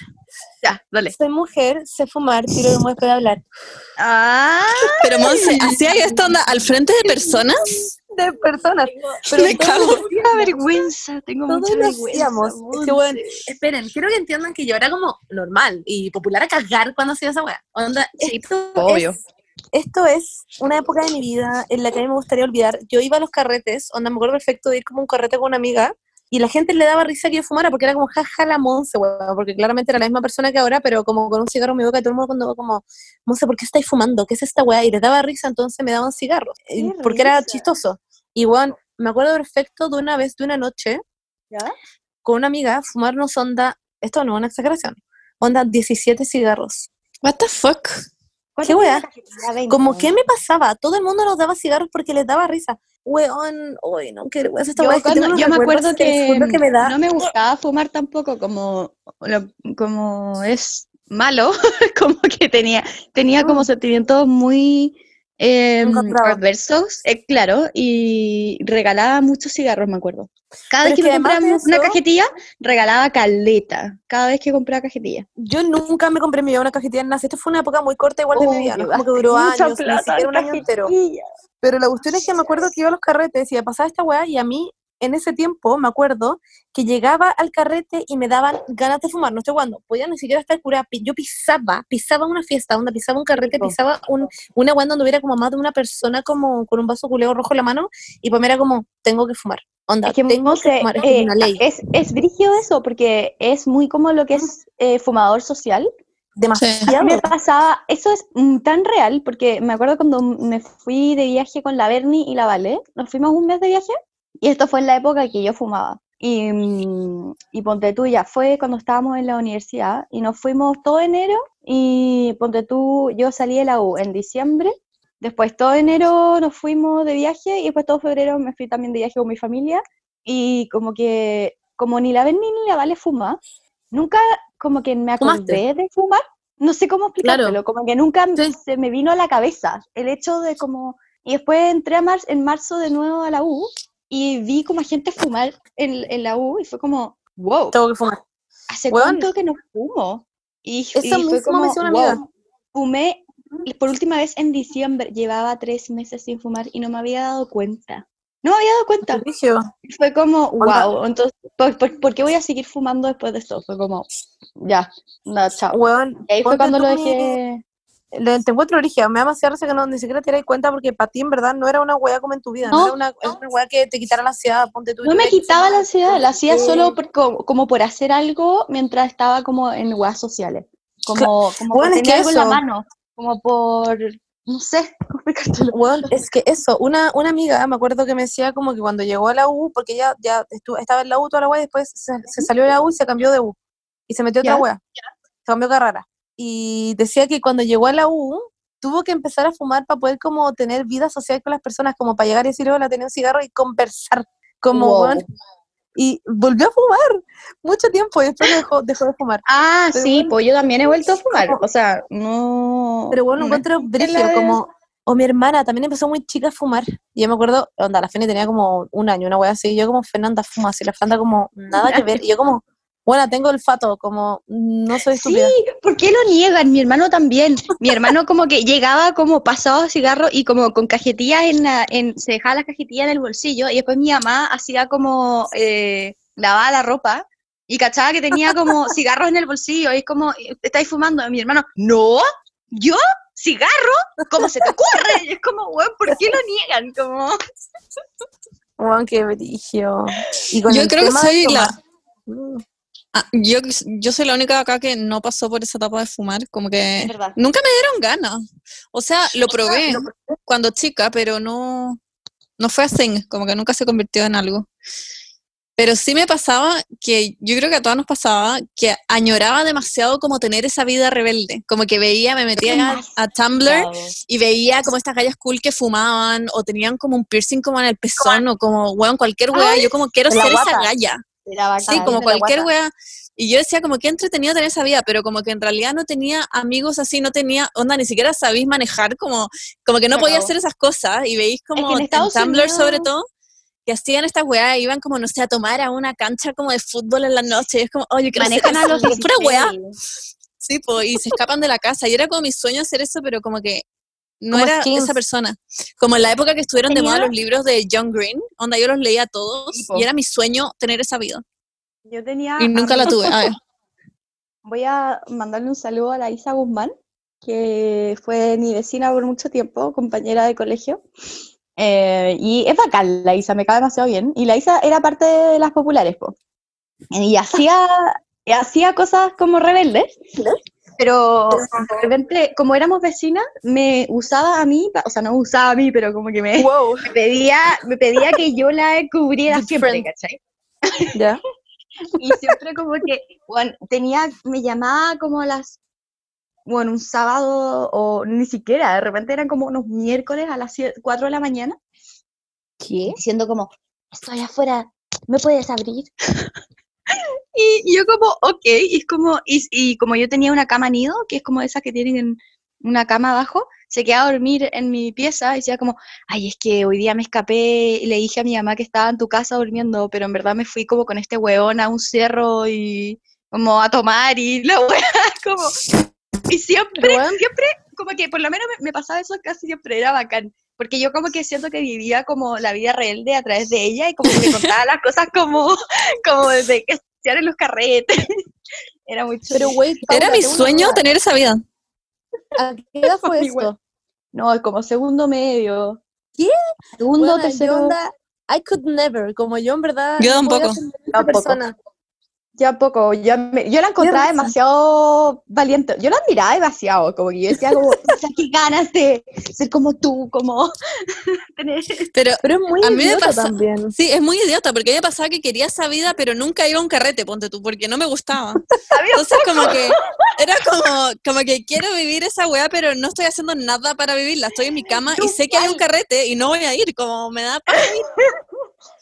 Ya, dale. Soy mujer, sé fumar, tiro humo después de hablar. Ah, Pero, Monse, ¿hacía esto onda al frente de personas? De personas. Pero Me cago. vergüenza, tengo Todos mucha vergüenza. hacíamos. Es que, Monse. bueno, esperen, quiero que entiendan que yo era como normal y popular a cagar cuando hacía esa weá. Onda, Sí, esto obvio. Es, esto es una época de mi vida en la que a mí me gustaría olvidar. Yo iba a los carretes, onda, me acuerdo perfecto de ir como un carrete con una amiga y la gente le daba risa que yo fumara porque era como jaja la Monse, weá, porque claramente era la misma persona que ahora, pero como con un cigarro en mi boca y todo el mundo cuando como, Monse, ¿por qué estáis fumando? ¿Qué es esta weá? Y les daba risa, entonces me daban cigarros, Qué porque era risa. chistoso. Y bueno, me acuerdo perfecto de una vez, de una noche, ¿Ya? con una amiga, fumarnos onda, esto no es una exageración, onda 17 cigarros. What the fuck? ¿Qué 20, Como que me pasaba, todo el mundo nos daba cigarros porque les daba risa. Weón, uy, no, qué vergüenza esta Yo, es que unos yo me acuerdo que, juro que me da. no me gustaba fumar tampoco, como, como es malo, [laughs] como que tenía, tenía como sentimientos muy eh, Encontrados. adversos, eh, claro, y regalaba muchos cigarros, me acuerdo. Cada Pero vez que que compraba una cajetilla, regalaba caleta, cada vez que compraba cajetilla. Yo nunca me compré mi vida una cajetilla en. Esto fue una época muy corta igual de mi vida, no como que duró años, ni plata siquiera en un año entero. Pero la cuestión es que me acuerdo que iba a los carretes y me pasaba esta weá y a mí en ese tiempo me acuerdo que llegaba al carrete y me daban ganas de fumar, no sé cuándo, podía ni siquiera estar curada, yo pisaba, pisaba una fiesta, onda, pisaba un carrete, pisaba un, una weá donde hubiera como más de una persona como con un vaso culeo rojo en la mano y pues me era como, tengo que fumar, onda, Es que tengo que fumar, es eh, una ley, es, es brígido eso, porque es muy como lo que es eh, fumador social. Demasiado. mí me pasaba, eso es mm, tan real, porque me acuerdo cuando me fui de viaje con la Bernie y la Vale, nos fuimos un mes de viaje, y esto fue en la época que yo fumaba. Y, y ponte tú, ya fue cuando estábamos en la universidad, y nos fuimos todo enero, y ponte tú, yo salí de la U en diciembre, después todo enero nos fuimos de viaje, y después todo febrero me fui también de viaje con mi familia, y como que, como ni la Bernie ni la Vale fuma, nunca como que me ¿Fumaste? acordé de fumar, no sé cómo explicártelo, como que nunca Sí. se me vino a la cabeza el hecho de como... Y después entré a mar en marzo de nuevo a la U y vi como a gente fumar en, en la U y fue como, wow, Tengo que fumar. ¿hace cuánto que no fumo? Y, Eso y fue mismo me como, decía una wow, amiga. fumé por última vez en diciembre, llevaba tres meses sin fumar y no me había dado cuenta. No me había dado cuenta. Y Fue como, wow, entonces, ¿por, por, por qué voy a seguir fumando después de esto? Fue como, ya, nada, chao. Y ahí fue cuando lo dejé. Te encuentro origen, me da demasiada risa que no, ni siquiera te das cuenta porque para ti en verdad no era una weá como en tu vida, no, No. era una, era una weá que te quitara la ansiedad, ponte tú. No me quitaba la ansiedad, la hacía solo por, como, como por hacer algo mientras estaba como en weas sociales. Como, como Bueno, tener algo en la mano. Como por, no sé. [laughs] Weón, es que eso, una, una amiga, me acuerdo que me decía como que cuando llegó a la U, porque ella ya estuvo, estaba en la U toda la weá, y después se, se salió de la U y se cambió de U. Y se metió a otra weá. Se cambió carrera. Y decía que cuando llegó a la U, tuvo que empezar a fumar para poder como tener vida social con las personas, como para llegar y decir, hola, tenía un cigarro y conversar. Como, Wow. weón, y volvió a fumar mucho tiempo y después dejó, dejó de fumar. Ah, Pero sí, bueno, pues yo también he vuelto a fumar. O sea, no. Pero bueno, no encuentro la- como, o mi hermana también empezó muy chica a fumar. Y yo me acuerdo, onda, la Feni tenía como un año, una wea así, y yo como, Fernanda fuma, así la Fernanda como, nada que [laughs] ver. Y yo como, bueno, tengo olfato, como, no soy Sí, estúpida. ¿por qué lo niegan? Mi hermano también. Mi hermano [laughs] como que llegaba como pasado a cigarro y como con cajetillas en la, en, se dejaba las cajetillas en el bolsillo y después mi mamá hacía como eh, lavaba la ropa y cachaba que tenía como [laughs] cigarros en el bolsillo y es como, ¿estáis fumando? Y mi hermano, no, ¿yo? ¿Cigarro? ¿Cómo se te ocurre? Y es como, weón, ¿por qué lo niegan? Como... Weón, qué brillo. Y con Yo creo que soy la- tomar- Ah, yo, yo soy la única acá que no pasó por esa etapa de fumar, como que nunca me dieron ganas. O sea, lo probé cuando chica, pero no, no fue así, como que nunca se convirtió en algo. Pero sí me pasaba que yo creo que a todas nos pasaba que añoraba demasiado como tener esa vida rebelde. Como que veía, me metía a, a Tumblr y veía como estas gallas cool que fumaban o tenían como un piercing como en el pezón o como, weón, cualquier wea. Yo como quiero ser esa galla. Era Sí, como cualquier wea. Y yo decía como que entretenido tener esa vida, pero como que en realidad no tenía amigos así, no tenía, onda, ni siquiera sabéis manejar, como, como que no podía hacer esas cosas. Y veis como en Tumblr sobre todo, que hacían estas weas, iban como, no sé, a tomar a una cancha como de fútbol en la noche. Y es como, oye, quiero hacer Manejan a eso", los pura wea. 16. Sí, po, y se escapan de la casa. Y era como mi sueño hacer eso, pero como que no Como era skins. esa persona. Como en la época que estuvieron de moda los libros de John Green, onda yo los leía todos, Sí, po. y era mi sueño tener esa vida. Yo tenía. Y nunca la tuve. A ver. [laughs] Voy a mandarle un saludo a la Isa Guzmán, que fue mi vecina por mucho tiempo, compañera de colegio. Eh, y es bacán la Isa, me cae demasiado bien. Y la Isa era parte de las populares, po. Y hacía, y hacía cosas como rebeldes, pero de repente, como éramos vecinas, me usaba a mí, o sea, no usaba a mí, pero como que me, Wow. me pedía, me pedía que yo la cubriera siempre, friend. ¿cachai? Ya. Y siempre como que, bueno, tenía, me llamaba como a las, bueno, un sábado o ni siquiera, de repente eran como unos miércoles a las 4 de la mañana ¿Qué? diciendo como, estoy afuera, ¿me puedes abrir? Y, y yo como, ok, y es como, y, y como yo tenía una cama nido, que es como esas que tienen en una cama abajo, se quedaba a dormir en mi pieza y decía como, ay, es que hoy día me escapé y le dije a mi mamá que estaba en tu casa durmiendo, pero en verdad me fui como con este hueón a un cerro y como a tomar y la [laughs] hueá, como, y siempre, weón. siempre, como que por lo menos me, me pasaba eso casi siempre, era bacán. Porque yo como que siento que vivía como la vida rebelde a través de ella y como que me contaba las cosas como, [laughs] como desde que se en los carretes. [laughs] Era muy chulo. Pero, güey, Era mi una sueño duda. tener esa vida. ¿A qué edad fue [laughs] esto? No, es como segundo medio. ¿Qué? Segundo, Buena, yo tercero. onda, I could never, como yo en verdad. Yo no Tampoco. persona. Ya poco, ya me- yo la encontraba demasiado valiente, yo la admiraba demasiado, como que yo decía como, [laughs] o sea, qué ganas de ser como tú, como [laughs] tener... Pero Pero es muy A mí me idiota pasa- también. sí, es muy idiota, porque a mí me pasaba que quería esa vida, pero nunca iba a un carrete, ponte tú, porque no me gustaba. Entonces como que era como, como que quiero vivir esa weá, pero no estoy haciendo nada para vivirla. Estoy en mi cama y sé que hay un carrete y no voy a ir, como me da paja ir. [laughs]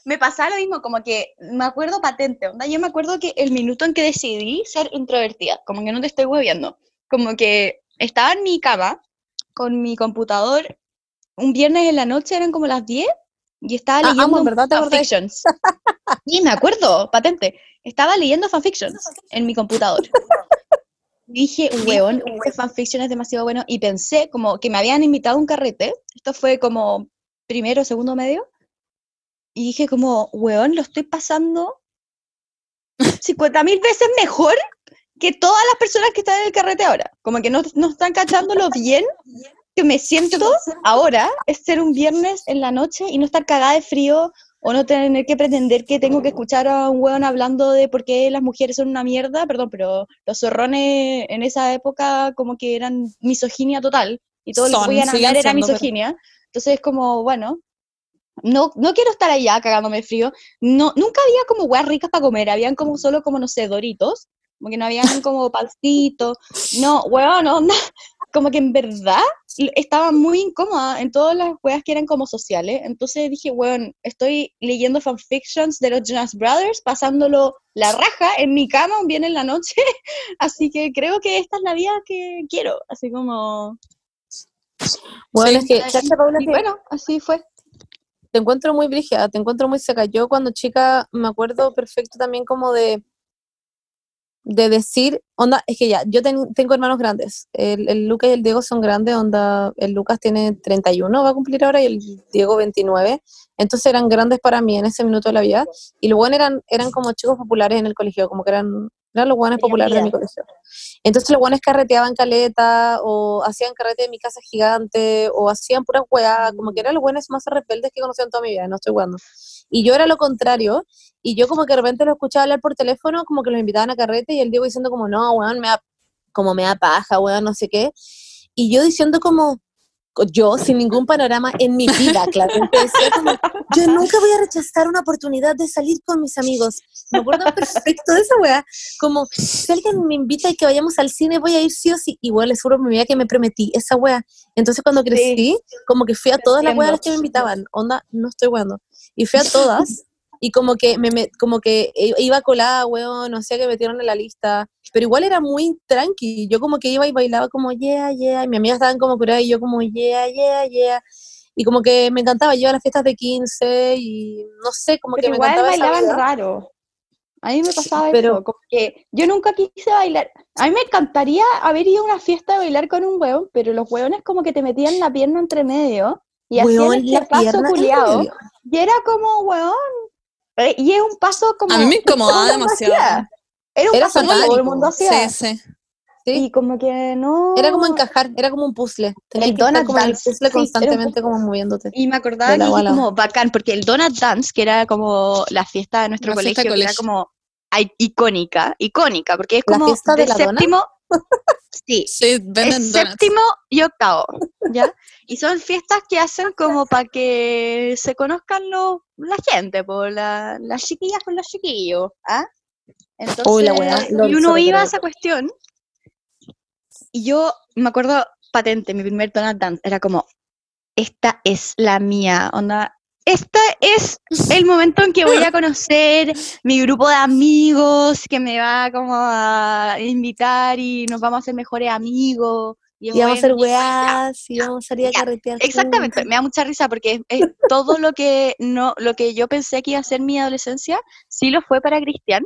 Me pasaba lo mismo, como que me acuerdo patente, onda, yo me acuerdo que el minuto en que decidí ser introvertida, como que no te estoy hueviando, como que estaba en mi cama con mi computador, un viernes en la noche eran como las 10 y estaba Ah, leyendo amo, verdad fanfictions. Y me acuerdo, patente, estaba leyendo fanfictions en mi computador. [laughs] Dije, weón, este fanfiction es demasiado bueno y pensé como que me habían invitado a un carrete, esto fue como primero, segundo medio, y dije como, weón, lo estoy pasando 50 mil veces mejor que todas las personas que están en el carrete ahora. Como que no, no están cachando lo bien que me siento ahora, es ser un viernes en la noche y no estar cagada de frío o no tener que pretender que tengo que escuchar a un weón hablando de por qué las mujeres son una mierda, perdón, pero los zorrones en esa época como que eran misoginia total y todo lo que podían hablar era pero- misoginia. Entonces es como, bueno, no, no quiero estar allá cagándome de frío. No, nunca había como weas ricas para comer, habían como solo como, no sé, doritos, como que no habían como pancitos. No, weón, no, [laughs] como que en verdad estaba muy incómoda en todas las weas que eran como sociales. Entonces dije, weón, estoy leyendo fanfictions de los Jonas Brothers, pasándolo la raja en mi cama un bien en la noche. [laughs] Así que creo que esta es la vida que quiero. Así como... Bueno, Sí. es que, Y que bueno, así fue. Te encuentro muy brígida, te encuentro muy seca. Yo cuando chica me acuerdo perfecto también como de de decir, onda, es que ya, yo ten- tengo hermanos grandes, el, el Lucas y el Diego son grandes, onda, el Lucas tiene 31, va a cumplir ahora, y el Diego 29, entonces eran grandes para mí en ese minuto de la vida, y buenos eran, eran como chicos populares en el colegio, como que eran, eran los Tenían populares de mi colegio. Entonces los buenos carreteaban caleta, o hacían carrete de mi casa gigante, o hacían puras weá, como que eran los buenos más rebeldes que conocí en toda mi vida, no estoy jugando. Y yo era lo contrario, y yo como que de repente lo escuchaba hablar por teléfono, como que los invitaban a carrete, y el Diego diciendo como, no, weón, me da, como me da paja, weón, no sé qué. Y yo diciendo como, yo sin ningún panorama en mi vida, claro. Entonces como, yo nunca voy a rechazar una oportunidad de salir con mis amigos. Me acuerdo perfecto de esa weá. Como, si alguien me invita y que vayamos al cine, voy a ir sí o sí. Igual les juro mi vida que me prometí esa weá. Entonces cuando crecí, como que fui a todas las weas a las que me invitaban. Onda, no estoy weando. Y fui a todas. Y como que me, me- como que iba colada, weón, no sé, que me metieron en la lista. Pero igual era muy tranqui. Yo como que iba y bailaba como, yeah, yeah. Y mis amigas estaban como curadas y yo como, yeah, yeah, yeah. Y como que me encantaba. Yo iba a las fiestas de 15 y no sé, como que Pero me igual encantaba esa bailaban raro. A mí me pasaba Pero- eso, como que yo nunca quise bailar. A mí me encantaría haber ido a una fiesta a bailar con un hueón, pero los hueones como que te metían la pierna entre medio y hacían este paso medio. Y era como, hueón, y es un paso como... A mí me incomodaba demasiado. hacía. Era un Era paso que todo el mundo hacía. Sí, sí. Sí. Y como que no... Era como encajar, era como un puzzle. Tenías El donut como en el dance, puzzle sí, era un constantemente como moviéndote. Y me acordaba de la que bala. como bacán, porque el Donut Dance, que era como la fiesta de nuestro La fiesta colegio, de que era como icónica, icónica, porque es ¿La como fiesta de del la dona? séptimo, sí, Sí, venden es séptimo y octavo, ¿ya? Y son fiestas que hacen como para que se conozcan los, la gente, por la, las chiquillas con los chiquillos, ¿ah? Entonces, la y uno iba a esa cuestión, y yo me acuerdo patente, mi primer Donut Dance, era como, esta es la mía, onda, este es el momento en que voy a conocer mi grupo de amigos que me va como a invitar y nos vamos a hacer mejores amigos. Y vamos a hacer weás, y vamos a salir a carretear. Exactamente, juntos. me da mucha risa porque es, es todo lo que no, lo que yo pensé que iba a ser mi adolescencia, sí lo fue para Cristian.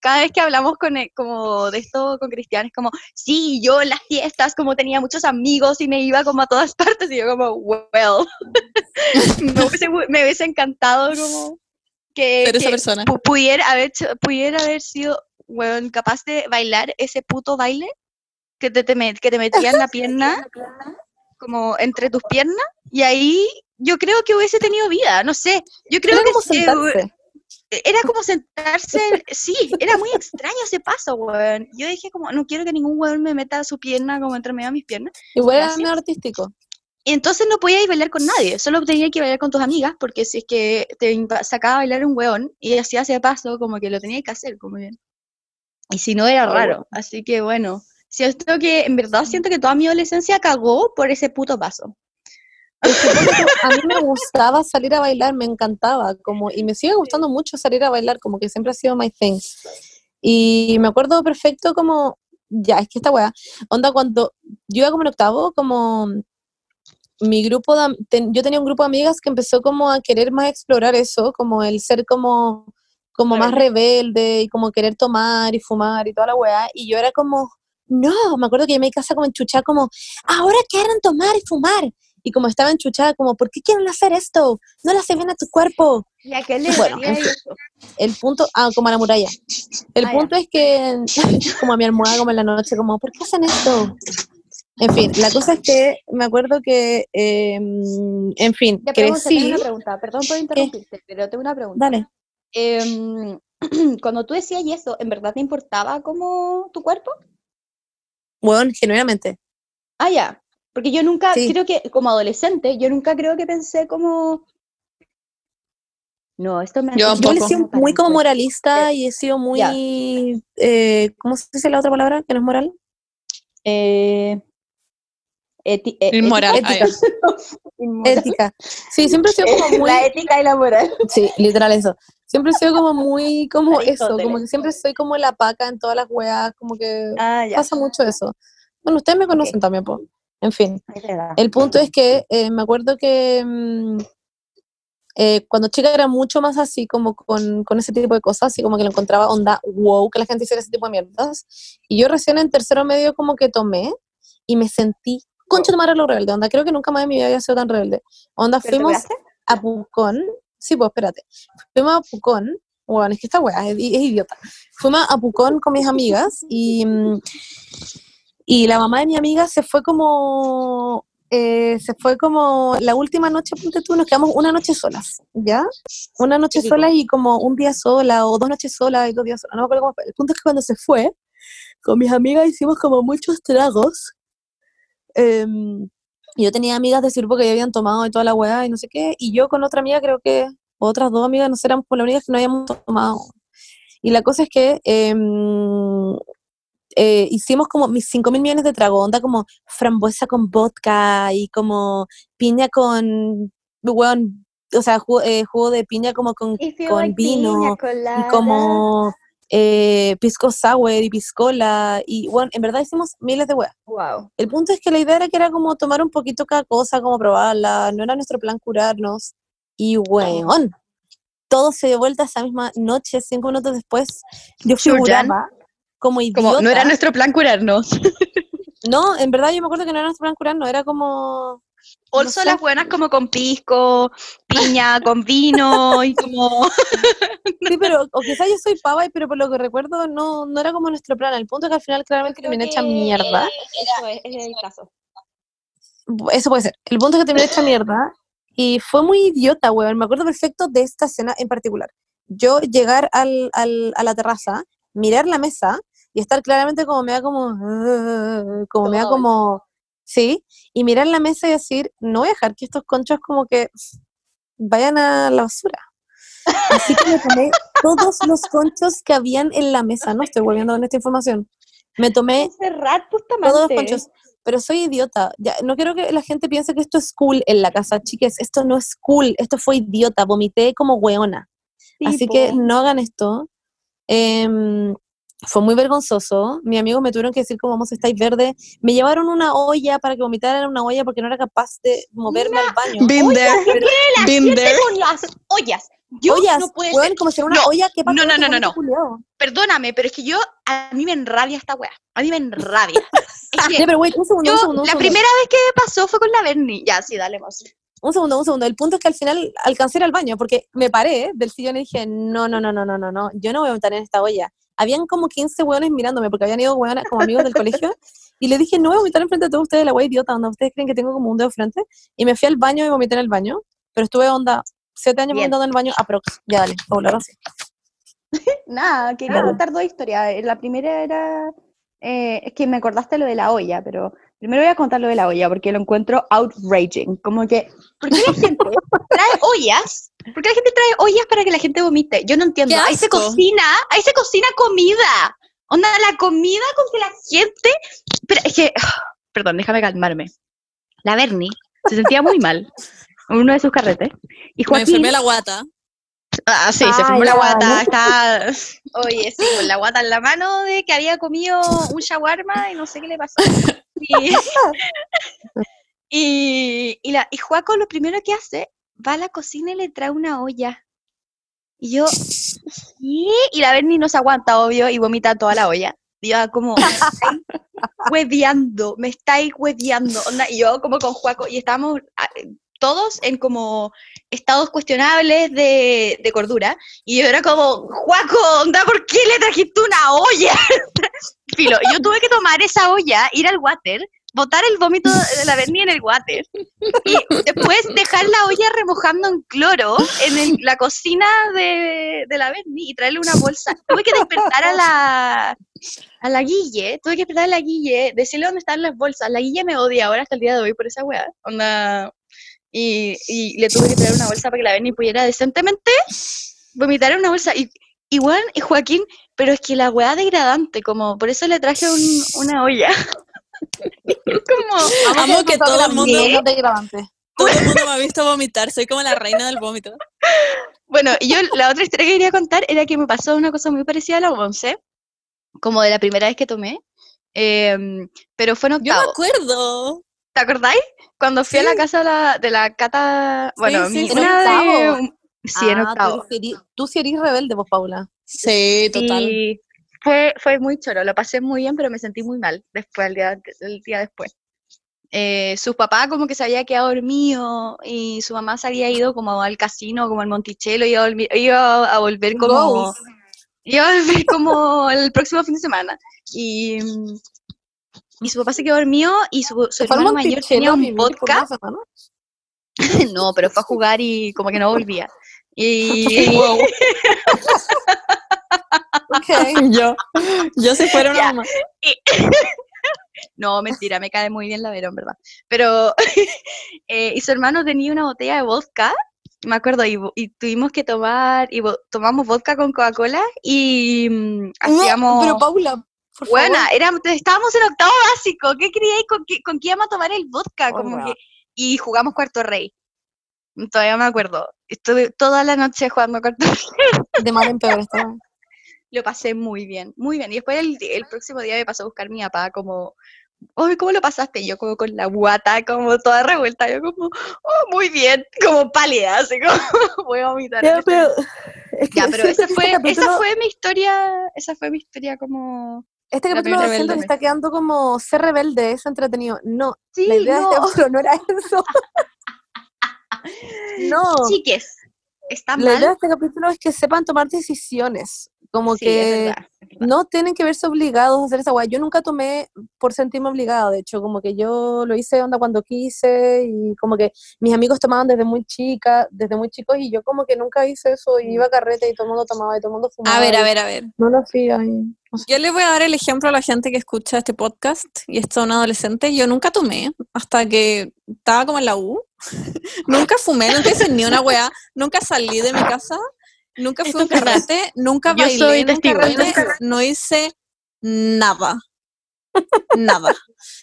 Cada vez que hablamos con él- como de esto con Cristian, es como, sí, yo en las fiestas como tenía muchos amigos y me iba como a todas [laughs] partes y yo como, well, [laughs] me, hubiese, me hubiese encantado como que, Ser esa que persona. pu- pudiera haber, pudiera haber sido, bueno, capaz de bailar ese puto baile que te, te met- que te metía en la pierna como entre tus piernas y ahí yo creo que hubiese tenido vida, no sé, yo creo Era que como. Era como sentarse, en- sí, era muy extraño ese paso, weón. Yo dije como, no quiero que ningún weón me meta su pierna como entre medio de mis piernas. Igual era medio artístico. Y entonces no podía ir a bailar con nadie, solo tenía que bailar con tus amigas, porque si es que te sacaba a bailar un weón y hacía ese paso, como que lo tenía que hacer, como bien. Y si no, era Ah, raro. Así que bueno, siento que, en verdad siento que toda mi adolescencia cagó por ese puto paso. Es que ponte tú, a mí me gustaba salir a bailar, me encantaba, como, y me sigue gustando mucho salir a bailar, como que siempre ha sido my thing. Y me acuerdo perfecto como, ya, es que esta weá, onda cuando yo iba como en octavo, como mi grupo de, ten- yo tenía un grupo de amigas que empezó como a querer más explorar eso, como el ser como, como más rebelde y como querer tomar y fumar y toda la weá, y yo era como, no, me acuerdo que yo me casa como enchuchada como, ahora quieren tomar y fumar, y como estaba enchuchada, como, ¿por qué quieren hacer esto? No le hace bien a tu cuerpo. ¿Y a qué le Bueno, en fin. El punto, ah, como a la muralla. El Ah, ya. punto es que, [laughs] como a mi almohada, como en la noche, como, ¿por qué hacen esto? En fin, la cosa es que me acuerdo que, eh, en fin, Ya, Monse, tengo crecí. una pregunta, perdón por interrumpirte, pero tengo una pregunta. Dale. Em, [clears throat] cuando tú decías eso, ¿en verdad te importaba como tu cuerpo? Bueno, genuinamente. Ah, ya. Porque yo nunca, Sí. creo que como adolescente, yo nunca creo que pensé como... No, esto me Yo hace Yo he sido muy como moralista y he sido muy, eh, ¿cómo se dice la otra palabra? Que no es moral. Eh, eti- eh, Inmoral. ética. [laughs] Inmoral. Ética. Sí, siempre he sido como [laughs] muy, La ética y la moral. Sí, literal eso. Siempre he sido como muy, como eso, como que siempre soy como la paca en todas las weas, como que Ah, pasa mucho eso. Bueno, ustedes me conocen también, pues. En fin, el punto es que eh, me acuerdo que mm, eh, cuando chica era mucho más así, como con, con ese tipo de cosas, así como que lo encontraba onda, wow, que la gente hiciera ese tipo de mierdas. Y yo recién en tercero medio como que tomé y me sentí, concha de madre lo rebelde, onda, creo que nunca más en mi vida había sido tan rebelde. Onda, ¿Pero te fuimos a Pucón. Sí, pues espérate. Fuimos a Pucón. Bueno, es que esta weá es, es idiota. Fuimos a Pucón con mis amigas y, mm, y la mamá de mi amiga se fue como. eh, se fue como la última noche, ponte tú, nos quedamos una noche solas, ¿ya? Una noche solas y como un día sola, o dos noches solas y dos días solas, no me acuerdo cómo fue. El punto es que cuando se fue, con mis amigas hicimos como muchos tragos. y yo tenía amigas de sirvo que ya habían tomado y toda la weá y no sé qué, y yo con otra amiga creo que, otras dos amigas, no éramos por las únicas que no habíamos tomado. Y la cosa es que em, eh, hicimos como mis 5 mil millones de tragos, onda como frambuesa con vodka y como piña con, weón, o sea, jugo, eh, jugo de piña como con, If you con like piña vino y como eh, pisco sour y piscola y bueno, en verdad hicimos miles de weas. Wow. El punto es que la idea era que era como tomar un poquito cada cosa, como probarla, no era nuestro plan curarnos. Y weón, todo se dio vuelta esa misma noche, cinco minutos después, yo figuraba como idiota. Como, no era nuestro plan curarnos. [laughs] No, en verdad yo me acuerdo que no era nuestro plan curarnos, era como... Also sé. las buenas como con pisco, piña, con vino y como... [laughs] Sí, pero, o quizás yo soy pava, y- pero por lo que recuerdo no, no era como nuestro plan. El punto es que al final claramente terminé hecha mierda. Eso es, es el caso. Eso puede ser. El punto es que terminé hecha mierda y fue muy idiota, weón. Me acuerdo perfecto de esta escena en particular. Yo llegar al, al- a la terraza, mirar la mesa y estar claramente como me da como, "Ah", como me da como, sí, y mirar la mesa y decir, no voy a dejar que estos conchos como que vayan a la basura. Así que me tomé [laughs] todos los conchos que habían en la mesa, no estoy volviendo con esta información. Me tomé todos los conchos. pero soy idiota. Ya, no quiero que la gente piense que esto es cool en la casa, chiques. Esto no es cool. Esto fue idiota. Vomité como weona. Así que no hagan esto. Em, fue muy vergonzoso. Mi amigo me tuvieron que decir cómo vamos, estáis verde. Me llevaron una olla para que vomitara en una olla porque no era capaz de moverme al baño. Been there. ¿Qué la Been gente there. con las ollas? Yo Ollas, no puede weón, ser. como si una No, olla que no, no, no, no, no. Perdóname, pero es que yo, a mí me enrabia esta weá. A mí me enrabia. [laughs] es que pero wait, un segundo, yo, un segundo. un la segundo. primera vez que pasó fue con la Bernie. Ya, sí, dale, más. Un segundo, un segundo. El punto es que al final alcancé al baño porque me paré del sillón y dije, no, no, no, no, no, no, no, yo no voy a vomitar en esta olla. Habían como 15 hueones mirándome porque habían ido hueonas como amigos del colegio y le dije, no voy a vomitar enfrente de todos ustedes, la wea idiota, onda, ustedes creen que tengo como un dedo frente. Y me fui al baño y vomité en el baño, pero estuve onda siete años vomitando en el baño aprox. Ya, dale, Paula, ahora sí. Nada, quería contar dos historias. La primera era, eh, es que me acordaste lo de la olla, pero primero voy a contar lo de la olla porque lo encuentro outraging. Como que, ¿por qué la gente trae ollas? ¿Por qué la gente trae ollas para que la gente vomite? Yo no entiendo. ¡Qué Ahí se cocina, ahí se cocina comida. Onda, la comida con que la gente... Pero es que, [sighs] perdón, déjame calmarme. La Bernie se sentía muy mal en uno de sus carretes. Y Me Joaquín, enfermé la guata. Ah, sí, se formó la guata, ¿no? está... Oye, sí, con la guata en la mano de que había comido un shawarma y no sé qué le pasó. [laughs] Y, [laughs] y, y la, y Juaco lo primero que hace, va a la cocina y le trae una olla. Y yo, ¿qué? Y la Berni no se aguanta, obvio, y vomita toda la olla. Y yo como, me estáis [laughs] hueveando, me estáis hueveando. onda, y yo como con Juaco, y estábamos ah, todos en como estados cuestionables de, de cordura. Y yo era como, Juaco, onda, ¿por qué le trajiste una olla? [laughs] Filo, yo tuve que tomar esa olla, ir al water, botar el vómito de la Berni en el water y después dejar la olla remojando en cloro en la cocina de, de la Berni y traerle una bolsa. Tuve que despertar a la, a la Guille, tuve que despertar a la Guille, decirle dónde están las bolsas. La Guille me odia ahora hasta el día de hoy por esa weá. Onda, y, y le tuve que traer una bolsa para que la Berni pudiera decentemente vomitar una bolsa. Y, y Joaquín, pero es que la weá degradante, como por eso le traje un- [laughs] una olla. [laughs] como, Amo que todo el mundo, ¿Qué? No te grabante. todo el mundo me ha visto vomitar. Soy como la reina del vómito. Bueno, y yo la otra historia que quería contar era que me pasó una cosa muy parecida a la 11, como de la primera vez que tomé, em, pero fue en Yo me octavo. acuerdo. ¿Te acordáis? Cuando fui a la casa de la, de la Cata, bueno, sí, mi- sí. una ¿En de- octavo? sí, en Ah, octavo. Tú sí eres rebelde, vos, Paula. Sí, total. Y fue, fue muy choro, lo pasé muy bien, pero me sentí muy mal después, el día, el día después. Eh, su papá como que se había quedado dormido y su mamá se había ido como al casino, como al Monticello, iba a, iba a volver como... Iba a volver como el próximo fin de semana. Y, mm, y su papá se quedó dormido y su, su ¿Se fue al hermano mayor tenía un podcast. [laughs] No, pero fue a jugar y como que no volvía. [laughs] Y [laughs] [laughs] Yo, yo si fuera una Ya. mamá. [laughs] no, mentira, me cae muy bien la Vera, en verdad. Pero [laughs] eh, y su hermano tenía una botella de vodka, me acuerdo, y, tuvimos que tomar, y tomamos vodka con Coca-Cola y mm, hacíamos... No, pero Paula, por Buena, favor. éramos, estábamos en octavo básico. ¿Qué creíais con, qué- con qué íbamos a tomar el vodka? Oh, Como wow. que, y jugamos Cuarto Rey. Todavía me acuerdo. Estuve toda la noche jugando Cuarto Rey. De mal en peor esta. Lo pasé muy bien, muy bien. Y después el, el próximo día me pasó a buscar mi papá como, Oye, ¿cómo lo pasaste? Y yo como con la guata, como toda revuelta. Yo como, oh, muy bien, como pálida, así como, [laughs] voy a vomitar. Ya, pero, [laughs] es que Ya, pero esa fue, este capítulo, esa fue mi historia, esa fue mi historia como... este capítulo siento que está quedando como ser rebelde, es entretenido. No, Sí, la idea no, [laughs] de este capítulo no era eso. no, chiques, está la idea de mal. este capítulo es que sepan tomar decisiones. Como Sí, es que verdad, es verdad. no tienen que verse obligados a hacer esa guay. Yo nunca tomé por sentirme obligada, de hecho, como que yo lo hice onda cuando quise y como que mis amigos tomaban desde muy chica, desde muy chicos y yo como que nunca hice eso, y iba a carrete y todo el mundo tomaba y todo el mundo fumaba. A ver, a ver, a ver. No lo hacía. y no sé. Yo le voy a dar el ejemplo a la gente que escucha este podcast y es un adolescente. Yo nunca tomé hasta que estaba como en la U. [laughs] nunca fumé, nunca hice ni una weá, nunca salí de mi casa, nunca fui a un carrete, nunca Yo bailé soy en un no hice nada. nada.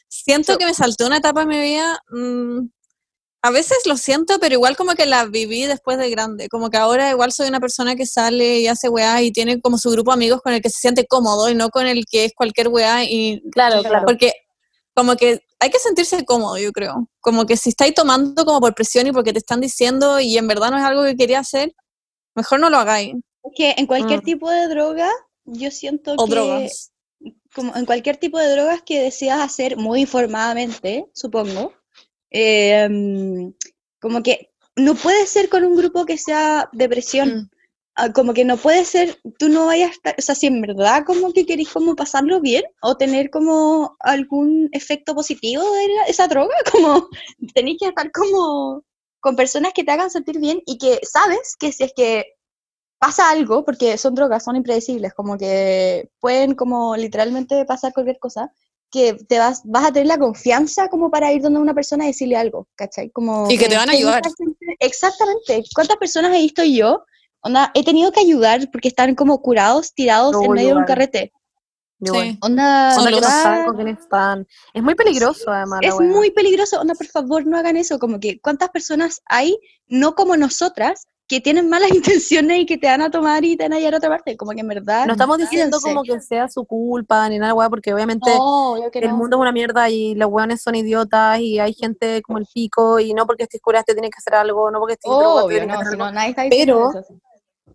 Siento que me saltó una etapa en mi vida. mm, a veces lo siento, pero igual como que la viví después de grande. Como que ahora igual soy una persona que sale y hace weá y tiene como su grupo de amigos con el que se siente cómodo y no con el que es cualquier weá. Y, Claro, claro. Porque como que hay que sentirse cómodo, yo creo. Como que si estáis tomando como por presión y porque te están diciendo y en verdad no es algo que quería hacer, mejor no lo hagáis. Es que en cualquier Mm. tipo de droga, yo siento O que drogas. como en cualquier tipo de drogas que decidas hacer muy informadamente, supongo, eh, mm, como que no puede ser con un grupo que sea depresión, ah, como que no puede ser, tú no vayas a estar, o sea, si en verdad como que querés como pasarlo bien o tener como algún efecto positivo de la- esa droga, [laughs] como tenéis que estar como con personas que te hagan sentir bien y que sabes que si es que pasa algo, porque son drogas, son impredecibles, como que pueden como literalmente pasar cualquier cosa, que te vas, vas a tener la confianza como para ir donde una persona y decirle algo, ¿cachai? Como Y que te van a ayudar. exactamente. ¿Cuántas personas he visto yo? Onda, he tenido que ayudar porque están como curados, tirados No, en medio de un carrete. Sí. bueno. Onda, Onda que no con quién están. Es muy peligroso, además. es muy peligroso. Onda, por favor, no hagan eso. Como que, ¿cuántas personas hay, no como nosotras, que tienen malas [laughs] intenciones y que te van a tomar y te van a llevar a otra parte? Como que en verdad. No estamos diciendo como que sea su culpa ni nada, wea, porque obviamente No, que el no. mundo es una mierda y los weones son idiotas y hay gente como el pico y no porque estés curaste tienes que hacer algo, no porque estés Obvio, que no, hacer si algo. no, nadie está diciendo Pero- eso. sí.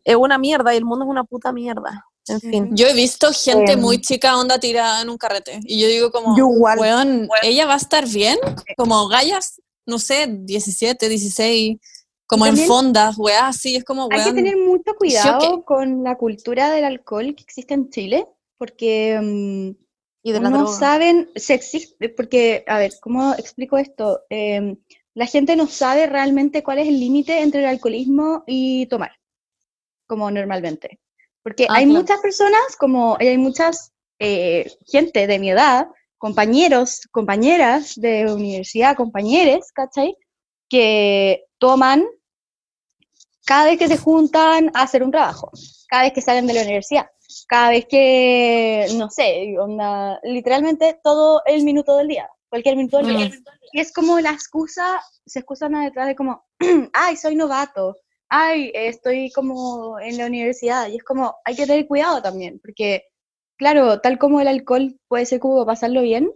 Es una mierda y el mundo es una puta mierda. En fin. Yo he visto gente Em. muy chica onda tirada en un carrete. Y yo digo como, Yo igual. weón, ella va a estar bien. Como gallas, no sé, 17, 16, como en fondas, weá, así. Es como, Hay que weón, tener mucho cuidado con la cultura del alcohol que existe en Chile, porque Y de la no saben, se existe, porque, a ver, ¿cómo explico esto? Em, la gente no sabe realmente cuál es el límite entre el alcoholismo y tomar, como normalmente. Porque Ah, hay claro. muchas personas, como hay muchas eh, gente de mi edad, compañeros, compañeras de universidad, compañeros, ¿cachai? Que toman cada vez que se juntan a hacer un trabajo, cada vez que salen de la universidad, cada vez que, no sé, onda, literalmente todo el minuto del día, cualquier minuto del día. Y es como la excusa, se excusan detrás de como, [clears throat] ay, soy novato, ay, estoy como en la universidad, y es como, hay que tener cuidado también, porque, claro, tal como el alcohol puede ser como pasarlo bien,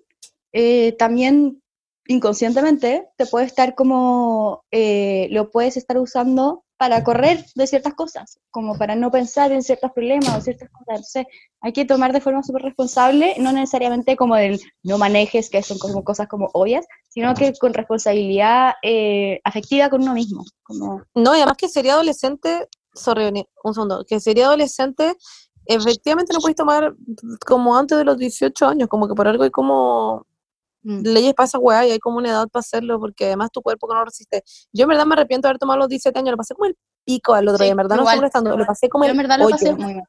eh, también inconscientemente te puede estar como, eh, lo puedes estar usando para correr de ciertas cosas, como para no pensar en ciertos problemas o ciertas cosas. Hay que tomar de forma súper responsable, no necesariamente como del no manejes, que son como cosas como obvias, sino que con responsabilidad eh, afectiva con uno mismo. No, y además que sería adolescente, sorry, un segundo, que sería adolescente, efectivamente no puedes tomar como antes de los 18 años, como que por algo hay como mm, leyes para esa weá y hay como una edad para hacerlo, porque además tu cuerpo que no resiste. Yo en verdad me arrepiento de haber tomado los 17 años, lo pasé como el pico al otro Sí, día, en verdad no estoy igual, lo pasé como yo el en verdad lo pasé muy mal.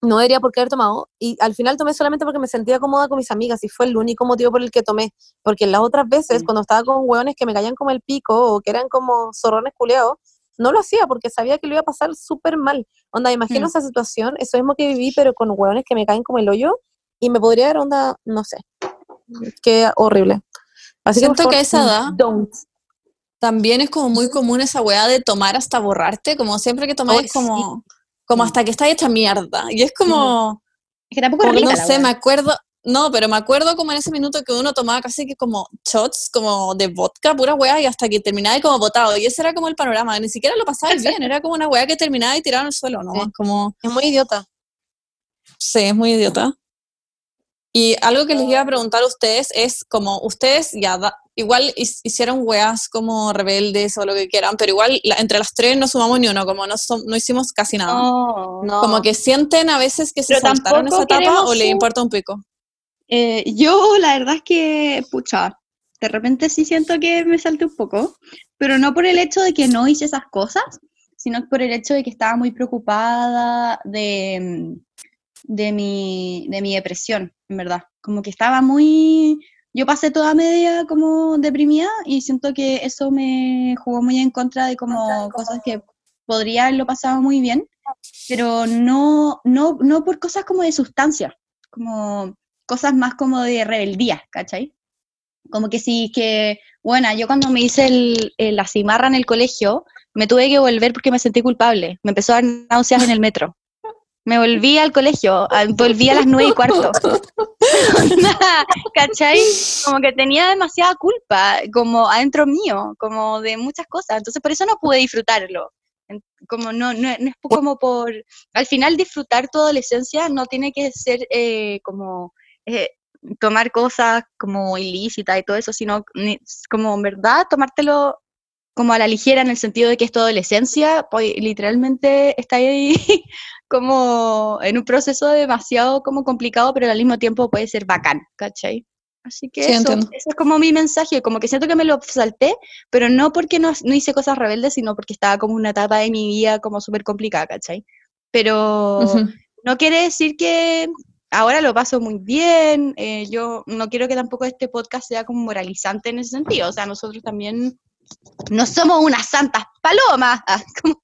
No debería por qué haber tomado, y al final tomé solamente porque me sentía cómoda con mis amigas, y fue el único motivo por el que tomé, porque las otras veces, Mm. cuando estaba con hueones que me caían como el pico, o que eran como zorrones culeados, no lo hacía porque sabía que lo iba a pasar súper mal. Onda, imagino Mm. esa situación, eso mismo que viví, pero con hueones que me caen como el hoyo, y me podría dar onda, no sé, qué horrible. Así Siento que a esa edad- don't. También es como muy común esa weá de tomar hasta borrarte, como siempre que tomáis Ay, sí. como, como hasta que está hecha mierda. Y es como, Es que tampoco como es que no sé, weá. me acuerdo, no, pero me acuerdo como en ese minuto que uno tomaba casi que como shots, como de vodka, pura weá, y hasta que terminaba y como botado. Y ese era como el panorama, ni siquiera lo pasaba bien, era como una weá que terminaba y tiraba en el suelo, ¿no? Sí. Como, Es muy idiota. sí, es muy idiota. Y algo que les iba a preguntar a ustedes es como, ustedes ya, da- igual hicieron weas como rebeldes o lo que quieran, pero igual la- entre las tres no sumamos ni uno, como no, som- no hicimos casi nada. No. No. Como que sienten a veces que se saltaron esa etapa o les importa un pico. Eh, yo la verdad es que, pucha, de repente sí siento que me salté un poco, pero no por el hecho de que no hice esas cosas, sino por el hecho de que estaba muy preocupada de, mm, de, mi, de mi depresión, en verdad. Como que estaba muy... Yo pasé toda media como deprimida y siento que eso me jugó muy en contra de como cosas que podría haberlo pasado muy bien, pero no, no, no por cosas como de sustancia, como cosas más como de rebeldía, ¿cachai? Como que sí, que, bueno, yo cuando me hice el, el- la cimarra en el colegio, me tuve que volver porque me sentí culpable. Me empezó a dar náuseas en el metro. Me volví al colegio, volví a las nueve y cuarto. [laughs] ¿Cachai? Como que tenía demasiada culpa, como adentro mío, como de muchas cosas. Entonces por eso no pude disfrutarlo. Como no, no, no es como por... Al final disfrutar tu adolescencia no tiene que ser eh, como... eh, tomar cosas como ilícitas y todo eso, sino como en verdad tomártelo como a la ligera en el sentido de que es tu adolescencia, pues literalmente está ahí [laughs] como en un proceso demasiado como complicado, pero al mismo tiempo puede ser bacán, ¿cachai? Así que Sí, eso, ese es como mi mensaje, como que siento que me lo salté, pero no porque no, no hice cosas rebeldes, sino porque estaba como una etapa de mi vida como súper complicada, ¿cachai? Pero Ujú. no quiere decir que ahora lo paso muy bien, eh, yo no quiero que tampoco este podcast sea como moralizante en ese sentido, o sea, nosotros también no somos unas santas palomas, ah, como-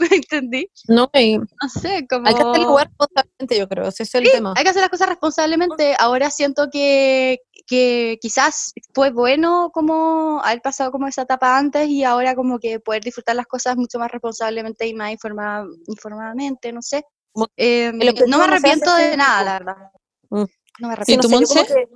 ¿me [laughs] entendí? No, y No sé, como... hay que hacer lugar responsablemente, yo creo, ese es el Sí, tema. hay que hacer las cosas responsablemente. Ahora siento que, que quizás fue bueno como haber pasado como esa etapa antes y ahora como que poder disfrutar las cosas mucho más responsablemente y más informa- informadamente, no sé. Eh, objetivo no me arrepiento de nada, la verdad. Mm. No me ¿Y arrepiento. tú, no sé,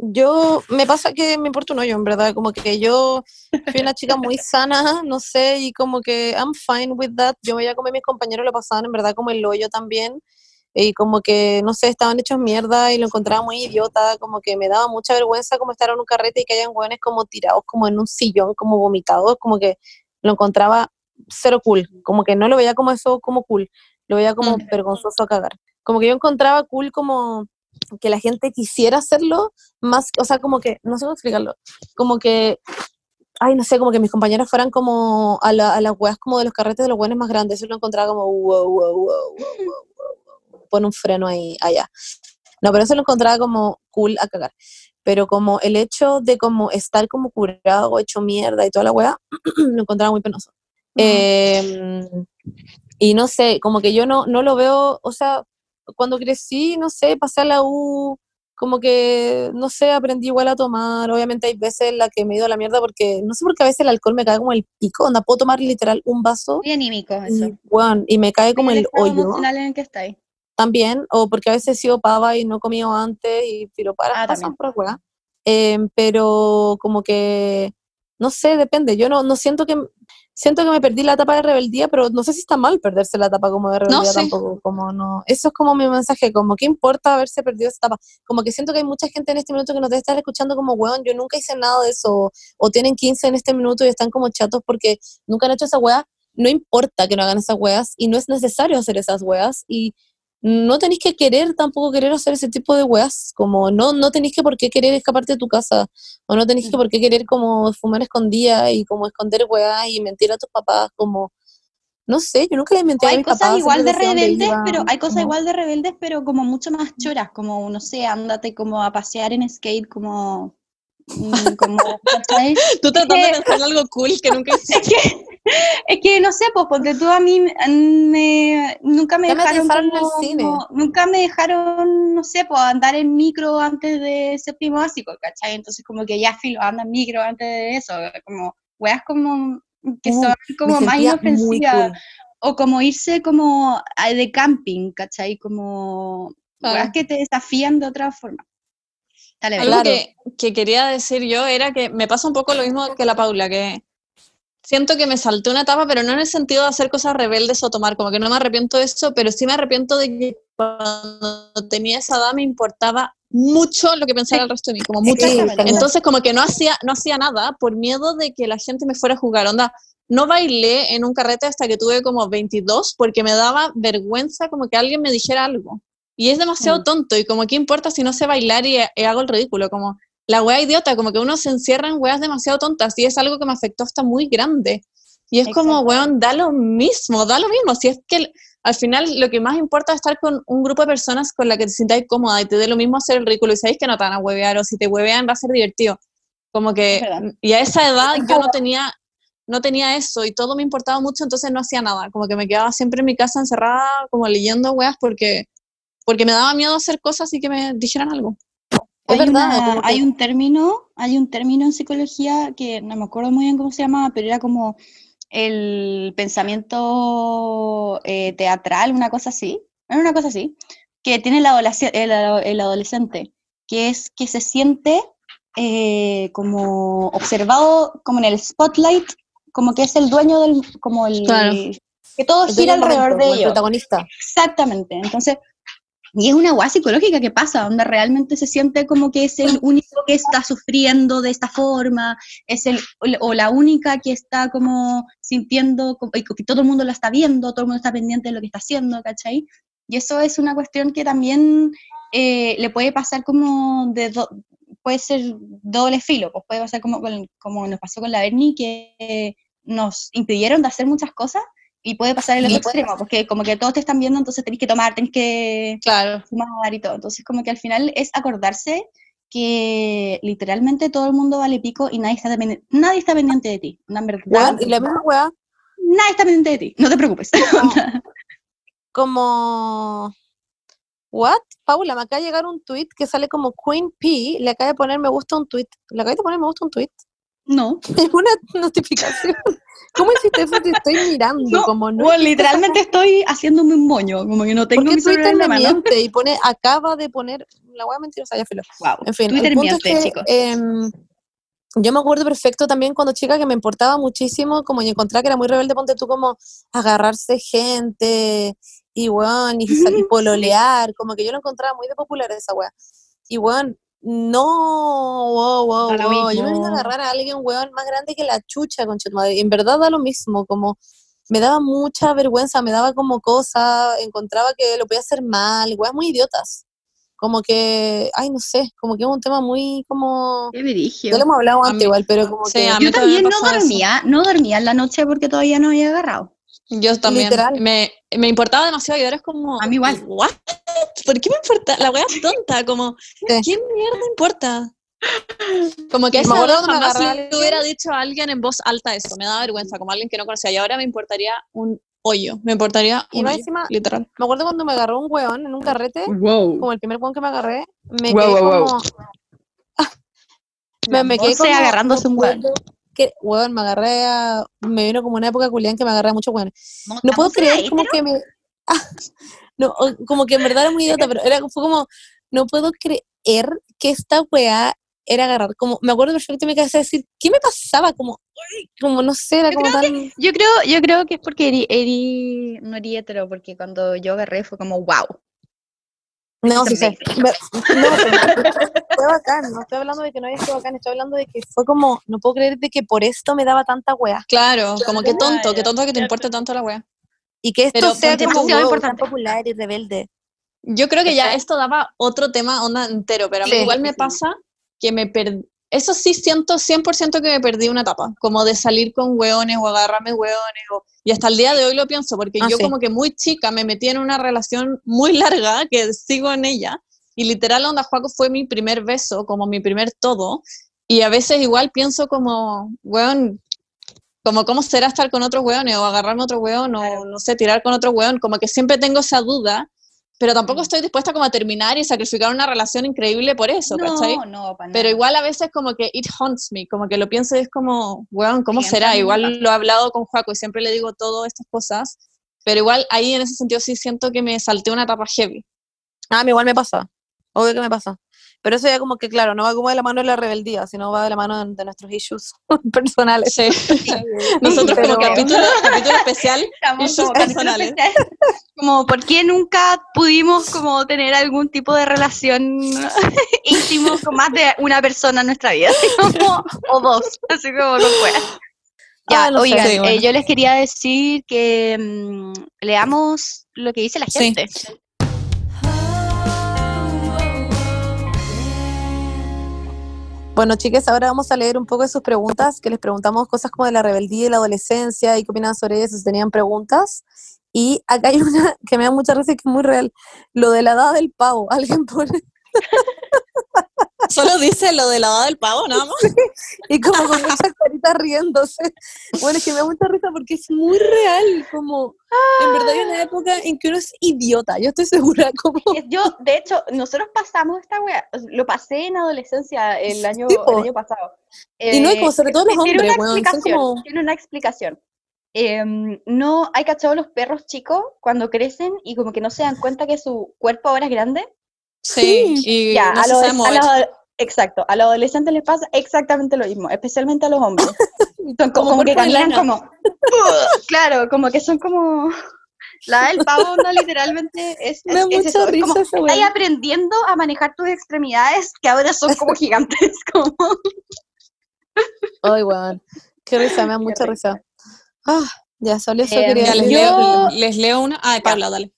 yo me pasa que me importa un hoyo, en verdad, como que yo fui una chica muy sana, no sé, y como que I'm fine with that, yo veía como mis compañeros lo pasaban en verdad como el hoyo también, y como que, no sé, estaban hechos mierda y lo encontraba muy idiota, como que me daba mucha vergüenza como estar en un carrete y que hayan hueones como tirados como en un sillón, como vomitados, como que lo encontraba cero cool, como que no lo veía como eso, como cool, lo veía como Mm. vergonzoso a cagar. Como que yo encontraba cool como que la gente quisiera hacerlo, más, o sea, como que, no sé cómo explicarlo, como que, ay, no sé, como que mis compañeros fueran como a, la- a las weas como de los carretes de los buenos más grandes, eso lo encontraba como, wow, wow, wow, wow, wow, wow, wow, pon un freno ahí, allá. No, pero eso lo encontraba como cool a cagar. Pero como el hecho de como estar como curado, hecho mierda y toda la wea, [clears throat] lo encontraba muy penoso. Eh, y no sé, como que yo no, no lo veo, o sea, cuando crecí, no sé, pasé a la U, como que, no sé, aprendí igual a tomar. Obviamente hay veces en las que me he ido a la mierda porque, no sé por qué a veces el alcohol me cae como el pico, onda, puedo tomar literal un vaso Muy anímico y, eso. weón, y me cae como el el hoyo en el que estáis. también, o porque a veces he sido pava y no he comido antes y filo para Ah, pasan por weá. Em, pero como que, no sé, depende. Yo no, no siento que siento que me perdí la etapa de rebeldía, pero no sé si está mal perderse la etapa como de rebeldía sí. tampoco, como no. Eso es como mi mensaje, como qué importa haberse perdido esa etapa. Como que siento que hay mucha gente en este minuto que nos debe estar escuchando como, weón, yo nunca hice nada de eso, o, o tienen 15 en este minuto y están como chatos porque nunca han hecho esa weá. No importa que no hagan esas weas y no es necesario hacer esas weas y no tenéis que querer tampoco querer hacer ese tipo de weas, como no, no tenéis que por qué querer escaparte de tu casa, o no tenéis que por qué querer como fumar escondida y como esconder weas y mentir a tus papás, como, no sé, yo nunca les mentí a hay mis cosas papás. igual de siempre decía dónde rebeldes, iba, pero hay cosas como- igual de rebeldes, pero como mucho más choras, como, no sé, ándate como a pasear en skate, como, mm, como. [laughs] Tú tratando de en algo cool que nunca [laughs] hiciste. Es que, no sé, pues porque tú a mí me, nunca me dejaron como- cine. nunca me dejaron, no sé, pues andar en micro antes de séptimo básico, ¿cachai? Entonces como que ya filo, anda en micro antes de eso, como weas como que Uh, son como más inofensivas, cool. o como irse como a- de camping, ¿cachai? Como Claro. weas que te desafían de otra forma. Dale, Algo. Claro. que, que quería decir yo era que me pasa un poco lo mismo que la Paula, que siento que me salté una etapa, pero no en el sentido de hacer cosas rebeldes o tomar, como que no me arrepiento de eso, pero sí me arrepiento de que cuando tenía esa edad me importaba mucho lo que pensara el resto de mí, como mucho. Entonces como que no hacía, no hacía nada por miedo de que la gente me fuera a jugar. Onda, no bailé en un carrete hasta que tuve como 22 porque me daba vergüenza como que alguien me dijera algo. Y es demasiado Mm. tonto y como qué importa si no sé bailar y, y hago el ridículo, como la wea idiota, como que uno se encierra en weas demasiado tontas y es algo que me afectó hasta muy grande. Y es como, weón, da lo mismo, da lo mismo. Si es que el- al final lo que más importa es estar con un grupo de personas con la que te sientas cómoda y te dé lo mismo hacer el ridículo y sabéis que no te van a huevear o si te huevean va a ser divertido. Como que, y a esa edad yo no tenía, no tenía eso y todo me importaba mucho, entonces no hacía nada. Como que me quedaba siempre en mi casa encerrada, como leyendo weas porque porque me daba miedo hacer cosas y que me dijeran algo. Es hay, verdad, una- hay un término, hay un término en psicología que no me acuerdo muy bien cómo se llamaba, pero era como el pensamiento eh, teatral, una cosa así, era una cosa así, que tiene el, adolesc- el, el adolescente, que es que se siente eh, como observado, como en el spotlight, como que es el dueño del, como el, Claro. que todo el gira alrededor momento, de el ellos. protagonista. Exactamente. Entonces, y es una guay psicológica que pasa, donde realmente se siente como que es el único que está sufriendo de esta forma, es el, o la única que está como sintiendo, que todo el mundo lo está viendo, todo el mundo está pendiente de lo que está haciendo, ¿cachai? Y eso es una cuestión que también eh, le puede pasar como de, do- puede ser doble filo, pues puede pasar como, como nos pasó con la Bernie, que nos impidieron de hacer muchas cosas, y puede pasar el otro extremo, porque como que todos te están viendo, entonces tenés que tomar, tenés que Claro. fumar y todo. Entonces como que al final es acordarse que literalmente todo el mundo vale pico y nadie está, dependi- nadie está pendiente de ti. Verdad, Weón, y la misma weá, nadie está pendiente de ti, no te preocupes. [laughs] como. ¿What? Paula, me acaba de llegar un tweet que sale como Queen P. Le acaba de poner me gusta un tweet. ¿Le acaba de poner me gusta un tweet? No. Es una notificación. [laughs] ¿Cómo hiciste eso? Te estoy mirando. No, como no. Bueno, literalmente estoy haciéndome un moño, como que no tengo Porque mi celular Twitter me miente y pone, acaba de poner, la weá mentirosa, ya filo. Wow. En fin, Twitter miente, es que, chicos. em, yo me acuerdo perfecto también cuando chica que me importaba muchísimo, como y encontraba que era muy rebelde, ponte tú como agarrarse gente y weón, y salir [laughs] pololear, como que yo lo encontraba muy de popular esa weá. Y weón, no, wow, wow, wow, yo me vine a agarrar a alguien, weón, más grande que la chucha, tu madre. Y en verdad da lo mismo, como me daba mucha vergüenza, me daba como cosa, encontraba que lo podía hacer mal, weas muy idiotas. Como que, ay, no sé, como que es un tema muy como... Qué. Ya lo hemos hablado antes mí- igual, pero como sí, que... a mí Yo también no pasaba eso. dormía, no dormía en la noche porque todavía no había agarrado. Yo también. Literal. Me, me importaba demasiado y ahora es como. A mí igual. ¿What? ¿Por qué me importa? La wea es tonta, como. Sí. ¿Qué mierda importa? Como que esa me jamás le hubiera dicho a alguien en voz alta eso. Me da vergüenza, como alguien que no conocía. Y ahora me importaría un hoyo. Me importaría un hoyo, encima- literal. Me acuerdo cuando me agarró un weón en un carrete, Wow. como el primer weón que me agarré, me Wow, quedé wow, wow. como... [laughs] me, me quedé como... agarrándose un weón. que, weón, me agarré a... Me vino como una época culián que me agarré a muchos weones. No puedo creer como que me... [laughs] No, como que en verdad era muy idiota, pero era, fue como, no puedo creer que esta weá era agarrar, como, me acuerdo perfecto me quedé a decir, ¿qué me pasaba? Como, como no sé, era Yo como creo tan... Yo creo, yo creo que es porque eri, eri- no eri hetero, porque cuando yo agarré fue como wow. No, sí sé. Ve- No, fue bacán, no estoy hablando de que no haya sido bacán, estoy hablando de que fue como, no puedo creer de que por esto me daba tanta weá. Claro, como que tonto, que tonto que te importe tanto la wea. Y que esto Pero sea como wow, popular y rebelde. Yo creo que ya esto daba otro tema onda entero, pero a mí Sí, igual me sí. pasa que me perdí. Eso sí siento 100% que me perdí una etapa, como de salir con hueones o agarrarme hueones. O, y hasta el día de hoy lo pienso, porque Ah, yo sí. como que muy chica me metí en una relación muy larga, [laughs] que sigo en ella, y literal Onda Juaco fue mi primer beso, como mi primer todo, y a veces igual pienso como, hueón, como cómo será estar con otros hueones, o agarrarme a otro hueón, o no sé, tirar con otro hueón, como que siempre tengo esa duda, pero tampoco estoy dispuesta como a terminar y sacrificar una relación increíble por eso, ¿cachai? No, no, para Pero igual a veces como que it haunts me, como que lo pienso y es como, weón, ¿cómo Sí, será? Igual lo he hablado con Juaco y siempre le digo todas estas cosas, pero igual ahí en ese sentido sí siento que me salté una etapa heavy. Ah, a mí igual me pasa. Obvio que me pasa. Pero eso ya como que, claro, no va como de la mano de la rebeldía, sino va de la mano de, de nuestros issues [laughs] personales. Sí. [laughs] Nosotros Pero- como capítulo, capítulo especial, [laughs] Estamos issues como personales. especial. Como, ¿por qué nunca pudimos como tener algún tipo de relación íntimo con más de una persona en nuestra vida? Como, o dos, así como con fuera. Ya, Ah, no sé. oigan, Sí, bueno. eh, yo les quería decir que mm, leamos lo que dice la Sí. Bueno, chicas, ahora vamos a leer un poco de sus preguntas, que les preguntamos cosas como de la rebeldía y la adolescencia y qué opinan sobre eso, si tenían preguntas. Y acá hay [laughs] una que me da mucha risa y que es muy real. Lo de la edad del pavo. [laughs] Alguien pone. Solo dice lo de la edad del pavo, nada más. y como con muchas caritas riéndose. Bueno, es que me da mucha risa porque es muy real, como en verdad hay una época en que uno es idiota, yo estoy segura, como... Yo, de hecho, nosotros pasamos esta wea, lo pasé en adolescencia el año, el año pasado. Y no, Eh, como sobre todo los tiene hombres, una weón, explicación, como... Tiene una explicación. Em, no, hay cachado los perros chicos cuando crecen y como que no se dan cuenta que su cuerpo ahora es grande. Sí, y ya, no a los, a los exacto, a los adolescentes les pasa exactamente lo mismo, especialmente a los hombres. [laughs] Son co- Como como, que caminan como, [laughs] claro, como que son como, [laughs] la del pavo no literalmente es, Me da es- es eso, es risa como, estás aprendiendo a manejar tus extremidades que ahora son como gigantes, como, Ay, weón, qué risa, me da mucha risa. Ah, ya, solo eso Eh, quería les. Yo- leo, les leo una. Ay, Paula, dale.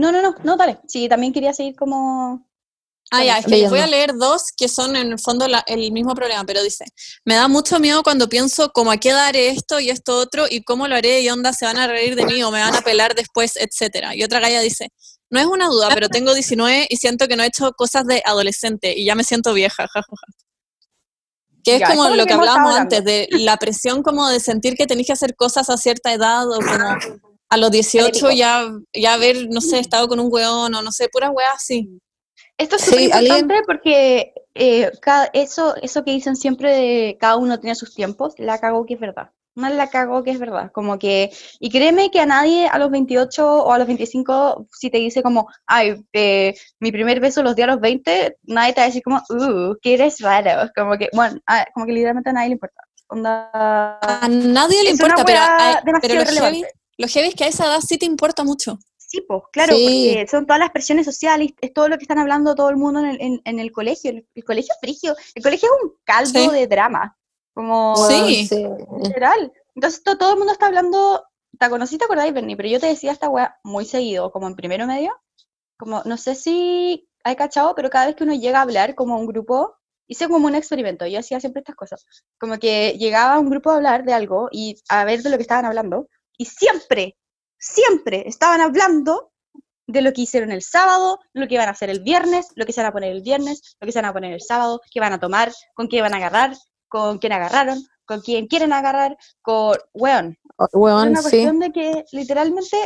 No, no, no, no, dale, sí, también quería seguir como, Ah, ya, es que les voy a leer dos que son en el fondo la- el mismo problema, pero dice, me da mucho miedo cuando pienso como a qué daré esto y esto otro y cómo lo haré y onda se van a reír de mí o me van a pelar después, etcétera. Y otra galla dice, no es una duda, pero tengo 19 y siento que no he hecho cosas de adolescente y ya me siento vieja, [laughs] jajaja. Que es Ya, es como como lo lo que hablábamos antes, de la presión como de sentir que tenés que hacer cosas a cierta edad o como [laughs] a los 18 Épico. ya, ya haber, no sé, estado con un weón o no sé, puras weas así. Esto es Sí, súper alguien- importante porque eh, cada- eso, eso que dicen siempre de cada uno tiene sus tiempos, la cagó que es verdad. No la cagó que es verdad. Como que, y créeme que a nadie a los 28 o a los 25, si te dice como, ay, eh, mi primer beso los di a los 20, nadie te va a decir como, uh, que eres raro. Como que, bueno, a- como que literalmente a nadie le importa. Onda, A nadie le importa, pero, weá a- pero lo, heavy. Lo heavy es que a esa edad sí te importa mucho. Sí, pues, claro, Sí. porque son todas las presiones sociales, es todo lo que están hablando todo el mundo en el, en, en el colegio. El, el colegio es frigio, el colegio es un caldo Sí. de drama, como Sí. Literal. Entonces to- todo el mundo está hablando, ¿te conocí, te acordáis, Bernie? Pero yo te decía esta weá muy seguido, como en primero medio, como, no sé si hay cachado, pero cada vez que uno llega a hablar como a un grupo, hice como un experimento, yo hacía siempre estas cosas, como que llegaba un grupo a hablar de algo y a ver de lo que estaban hablando, y siempre, siempre estaban hablando de lo que hicieron el sábado, lo que iban a hacer el viernes, lo que se van a poner el viernes, lo que se van a poner el sábado, qué van a tomar, con qué van a agarrar, con quién agarraron, con quién quieren agarrar, con, weón, Oh, era Weón, una sí. cuestión de que literalmente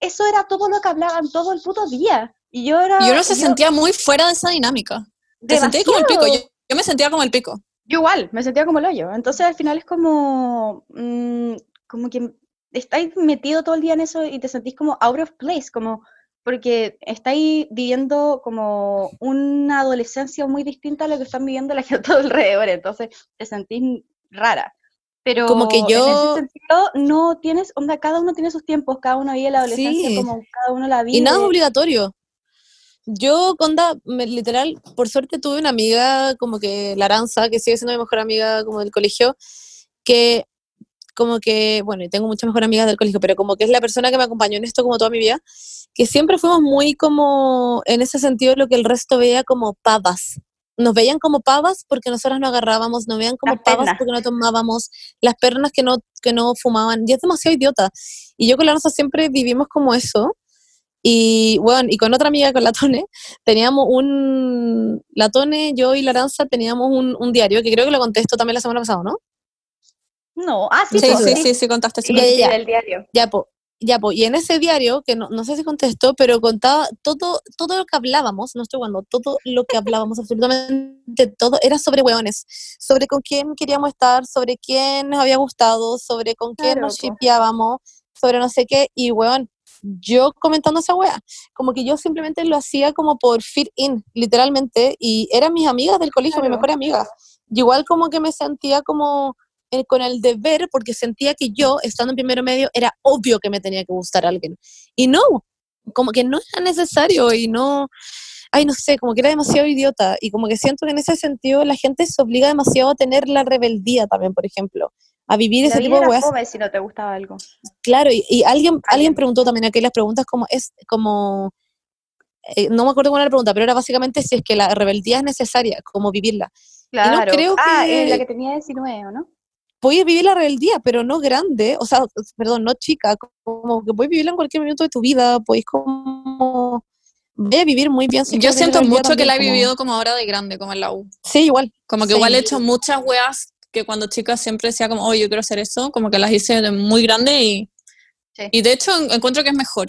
eso era todo lo que hablaban todo el puto día. Y yo era... Y uno se yo- sentía muy fuera de esa dinámica. Te sentía como el pico. Yo, yo me sentía como el pico. Yo igual, me sentía como el hoyo. Entonces al final es como, mm, como que estáis metido todo el día en eso y te sentís como out of place, como porque estáis viviendo como una adolescencia muy distinta a lo que están viviendo la [laughs] gente alrededor, entonces te sentís rara. Pero Como que en yo- ese sentido no tienes, onda, cada uno tiene sus tiempos, cada uno vive la adolescencia Sí. como cada uno la vive. Y nada es obligatorio. Yo, Conda, me- literal, por suerte tuve una amiga como que Laranza, que sigue siendo mi mejor amiga como del colegio, que como que, bueno, tengo muchas mejores amigas del colegio, pero como que es la persona que me acompañó en esto como toda mi vida, que siempre fuimos muy como, en ese sentido, lo que el resto veía como pavas. Nos veían como pavas porque nosotras no agarrábamos, nos veían como Las pavas pernas. porque no tomábamos, las pernas que no, que no fumaban, y es demasiado idiota. Y yo con Laranza siempre vivimos como eso, y bueno, y con otra amiga, con la Tone, teníamos un, la Tone, yo y la Aranza teníamos un, un diario, que creo que lo contesto también la semana pasada, ¿no? No, ah, sí, Sí, pues, sí, sí, sí, contaste. sí. Sí, Ya, ya, sí, ya. el diario. Ya, po, ya, po, y en ese diario, que no, no sé si contestó, pero contaba todo, todo lo que hablábamos, no estoy jugando, todo lo que hablábamos, [laughs] absolutamente todo, era sobre hueones, sobre con quién queríamos estar, sobre quién nos había gustado, sobre con quién Claro, nos po. shipeábamos, sobre no sé qué, y weón, yo comentando esa wea, como que yo simplemente lo hacía como por fit in, literalmente, y eran mis amigas del colegio, mis mejores amigas. Y igual como que me sentía como eh, con el deber, porque sentía que yo, estando en primero medio, era obvio que me tenía que gustar alguien. Y no, como que no era necesario y no, ay, no sé, como que era demasiado idiota. Y como que siento que en ese sentido la gente se obliga demasiado a tener la rebeldía también, por ejemplo, a vivir La ese tipo de weas. fome si no te gustaba algo. Claro, y, y alguien, alguien Alguien. preguntó también aquí las preguntas como es como eh, no me acuerdo cuál era la pregunta, pero era básicamente si es que la rebeldía es necesaria, como vivirla. Claro. creo ah, eh, la que- que tenía 19, ¿o no? Puedes vivir la rebeldía, pero no grande, o sea, perdón, no chica, como que puedes vivirla en cualquier minuto de tu vida, podéis como voy a vivir muy bien. si Yo siento mucho que la he como- vivido como ahora de grande, como en la U. Sí, igual. Como que Sí. igual he hecho muchas weas que cuando chica siempre decía como, oh, yo quiero hacer eso, como que las hice de muy grande y, Sí. y de hecho en- encuentro que es mejor.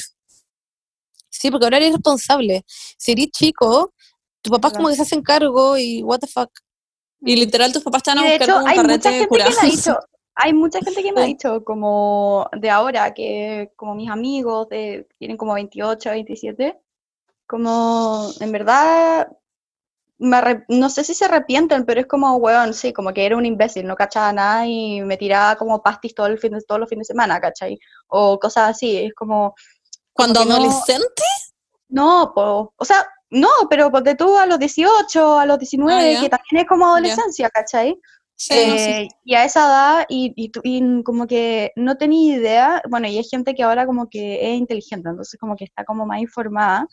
Sí, porque ahora eres responsable. Si eres chico, tu papá como que se hacen cargo y what the fuck. Y literal tus papás van a buscar hecho, como un hay mucha gente curado. que me ha dicho, hay mucha gente que me ha dicho, como de ahora, que como mis amigos de, tienen como 28, 27, como en verdad, me arrep- no sé si se arrepienten, pero es como, weón, sí, como que era un imbécil, no cachaba nada y me tiraba como pastis todo el fin de, todos los fines de semana, ¿cachai? O cosas así, es como, Cuando no- adolescente, no, po, o sea, no, pero ponte tú a los 18, a los 19, Ah, que también es como adolescencia, ¿cachai? sí, no, sí. Eh, y a esa edad, y, y, y como que no tenía idea, bueno, y hay gente que ahora como que es inteligente, entonces como que está como más informada,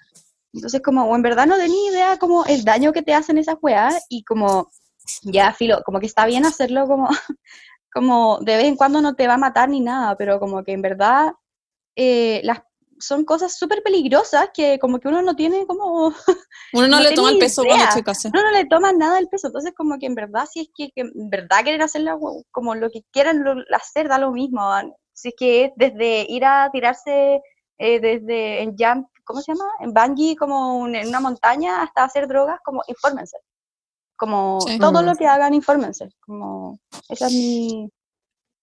entonces como, o en verdad no tenía idea como el daño que te hacen esas weas, y como, ya, filo, como que está bien hacerlo como, [laughs] como de vez en cuando no te va a matar ni nada, pero como que en verdad eh, las son cosas súper peligrosas que como que uno no tiene como [laughs] Uno no, no le toma el peso cuando idea. chica, sí. no, no le toman nada el peso. Entonces, como que en verdad, si es que, que en verdad quieren hacerlo como- como lo que quieran lo- hacer, da lo mismo. ah. Si es que es desde ir a tirarse eh, desde en jump, ¿cómo se llama? En bungee, como un- en una montaña, hasta hacer drogas, como infórmense. Como Sí. todo lo que hagan, infórmense. Como, esa es mi...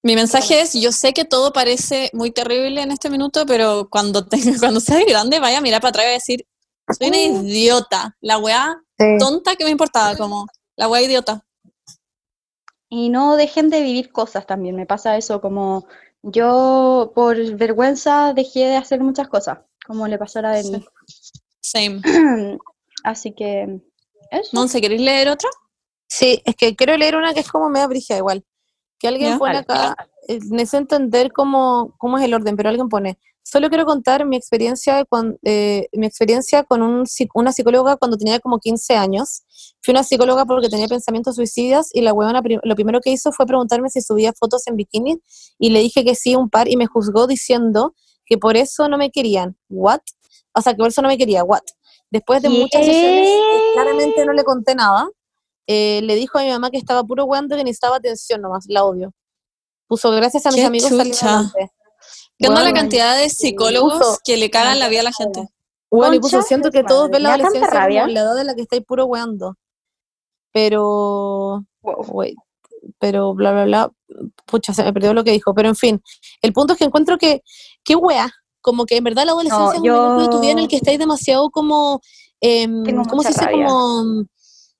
Mi mensaje es, yo sé que todo parece muy terrible en este minuto, pero cuando tenga, [laughs] cuando seas grande, vaya a mirar para atrás y decir, soy una idiota, la weá tonta que me importaba, como, la weá idiota. Y no dejen de vivir cosas también, me pasa eso, como yo por vergüenza dejé de hacer muchas cosas, como le pasó a la de Sí. mí. Same. [clears throat] Así que eso. Monse, ¿queréis leer otra? Sí, es que quiero leer una que es como media brígida igual. Que alguien Ya. pone acá, eh, necesito entender cómo, cómo es el orden, pero alguien pone, solo quiero contar mi experiencia con, eh, mi experiencia con un, una psicóloga cuando tenía como 15 años. Fui una psicóloga porque tenía pensamientos suicidas y la huevona lo primero que hizo fue preguntarme si subía fotos en bikini y le dije que sí un par y me juzgó diciendo que por eso no me querían. ¿What? O sea, que por eso no me quería. ¿What? Después de muchas sesiones, eh, claramente no le conté nada. Eh, le dijo a mi mamá que estaba puro weando que necesitaba atención nomás, la odio. Puso gracias a mis Qué amigos salí adelante. ¿Qué onda la cantidad de psicólogos puso- que le cagan la vida a la gente? Weón, y puso, siento de que todos ven la adolescencia como la edad en la que estáis puro weando. Pero, Wow. wait, pero bla, bla, bla, pucha, se me perdió lo que dijo, pero en fin, el punto es que encuentro que, qué wea, como que en verdad la adolescencia No, es un momento de tu vida en el que estáis demasiado como, em, ¿cómo se dice? rabia. Como,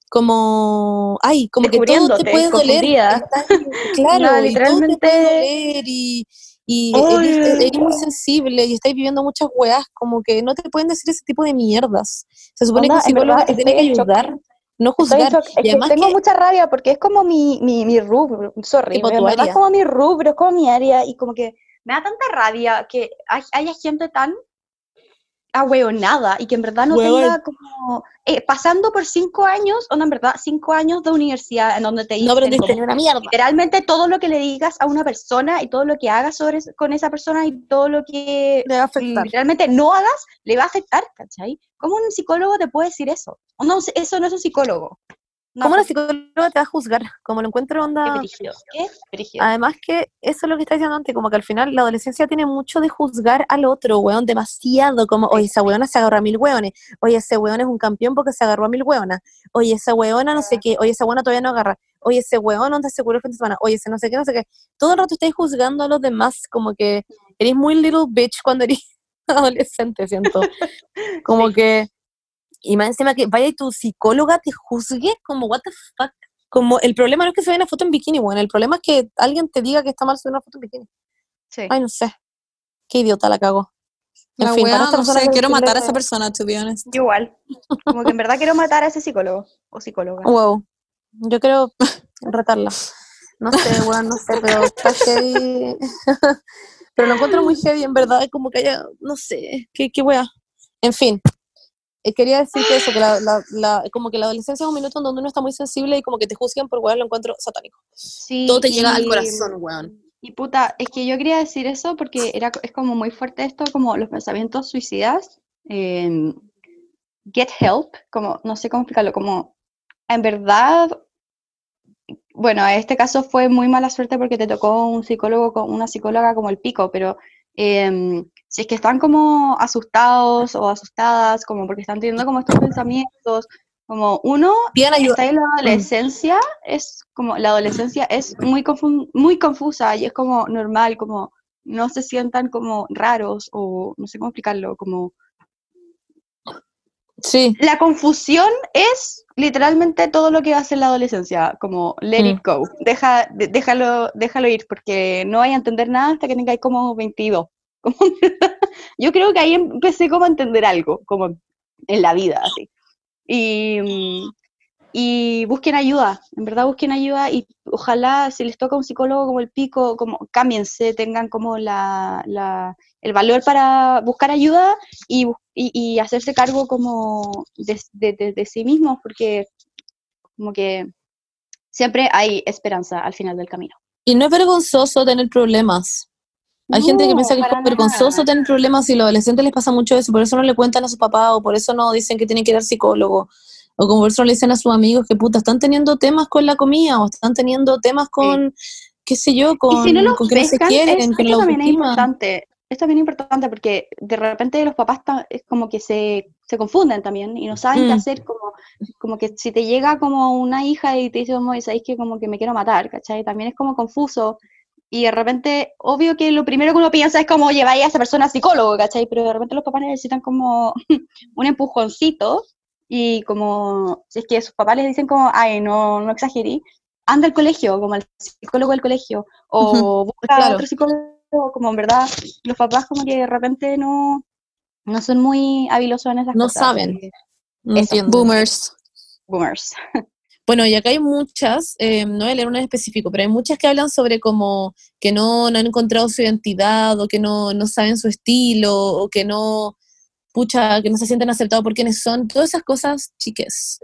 como, ay, como que todo te puede doler. estás- [laughs] claro, No, y todo te puede literalmente- doler y, y eres, eres muy sensible y estáis viviendo muchas weas, como que no te pueden decir ese tipo de mierdas. Se supone Onda, que en psicólogo te tiene que en shock. ayudar, no juzgar. shock. Y además tengo que- mucha rabia porque es como mi, mi, mi rubro, sorry, es como mi rubro, es como mi área y como que me da tanta rabia que hay, haya gente tan ahueonada y que en verdad no Hueón. tenga como, eh, pasando por cinco años, o no, en verdad, cinco años de universidad en donde te no dicen aprendiste ni una mierda. literalmente todo lo que le digas a una persona y todo lo que hagas sobre, con esa persona y todo lo que Le va a afectar. literalmente no hagas, le va a afectar, ¿cachai? ¿Cómo un psicólogo te puede decir eso? O no, eso no es un psicólogo. No, ¿Cómo la psicóloga te va a juzgar? Como lo encuentro Qué onda. qué. Además que eso es lo que está diciendo antes, como que al final la adolescencia tiene mucho de juzgar al otro, weón, demasiado, como, oye, esa weona se agarró a mil weones, oye, ese weón es un campeón porque se agarró a mil weonas, oye, esa weona no sé qué, oye, esa weona todavía no agarra, oye, ese weón no te aseguró el fin de semana, oye, ese no sé qué, no sé qué. Todo el rato estáis juzgando a los demás, como que eres muy little bitch cuando eres [laughs] adolescente, siento. [laughs] Como Sí. que, y más encima que vaya y tu psicóloga te juzgue, como, what the fuck. Como el problema no es que se vea una foto en bikini, bueno, el problema es que alguien te diga que está mal subir una foto en bikini. Sí. Ay, no sé. Qué idiota la cago. En La fin, para wea, esta no sé, que quiero matar a esa persona, to be honest. Yo igual. Como que en verdad quiero matar a ese psicólogo o psicóloga. [laughs] Wow. Yo quiero retarla. No sé, weón, no sé, pero está heavy. [laughs] pero lo encuentro muy heavy, en verdad, es como que haya, no sé, qué, qué wea. En fin, eh, quería decir que eso, que la, la, la- como que la adolescencia es un minuto en donde uno está muy sensible y como que te juzgan por weón, lo encuentro satánico. Sí, Todo te llega al y- corazón, weón. Y puta, es que yo quería decir eso porque era, es como muy fuerte esto, como los pensamientos suicidas. eh, get help, como, no sé cómo explicarlo, como, en verdad, bueno, en este caso fue muy mala suerte porque te tocó un psicólogo, con una psicóloga como el pico, pero em, si es que están como asustados o asustadas, como porque están teniendo como estos pensamientos, como uno está en la adolescencia, es como la adolescencia es muy, muy confusa y es como normal, como no se sientan como raros o no sé cómo explicarlo, como... Sí. La confusión es literalmente todo lo que hace la adolescencia, como let it mm. go, Deja, déjalo, déjalo ir, porque no hay a entender nada hasta que tengáis como 22. [laughs] yo creo que ahí empecé como a entender algo, como en la vida, así. Y, y busquen ayuda, en verdad busquen ayuda y ojalá si les toca un psicólogo como el pico, como cámbiense, tengan como la, el valor para buscar ayuda y, y, hacerse cargo como de, de, de, sí mismos, porque como que siempre hay esperanza al final del camino. Y no es vergonzoso tener problemas. Hay gente que piensa que es vergonzoso tener problemas y los adolescentes les pasa mucho eso, por eso no le cuentan a su papá o por eso no dicen que tienen que ir al psicólogo. O como por eso no le dicen a sus amigos que puta, están teniendo temas con la comida o están teniendo temas con, qué sé yo, con, si no con que no se quieren, con la también es importante. Esto es bien importante porque de repente los papás es como que se, se confunden también y no saben qué mm. hacer, como, como que si te llega como una hija y te dice, como, sabéis que como que me quiero matar, ¿cachai? También es como confuso y de repente, obvio que lo primero que uno piensa es como llevar a esa persona a psicólogo, ¿cachai? Pero de repente los papás necesitan como [laughs] un empujoncito y como, si es que sus papás les dicen como, ay, no, no exageré, anda al colegio, como al psicólogo del colegio, o busca a otro psicólogo, como en verdad, los papás como que de repente no, no son muy habilosos en esas no cosas. Saben. No saben. Boomers. Boomers. [laughs] Bueno, y acá hay muchas, eh, no voy a leer una específico, pero hay muchas que hablan sobre como que no, no han encontrado su identidad o que no, no saben su estilo o que no, pucha, que no se sienten aceptados por quienes son. Todas esas cosas, chiques,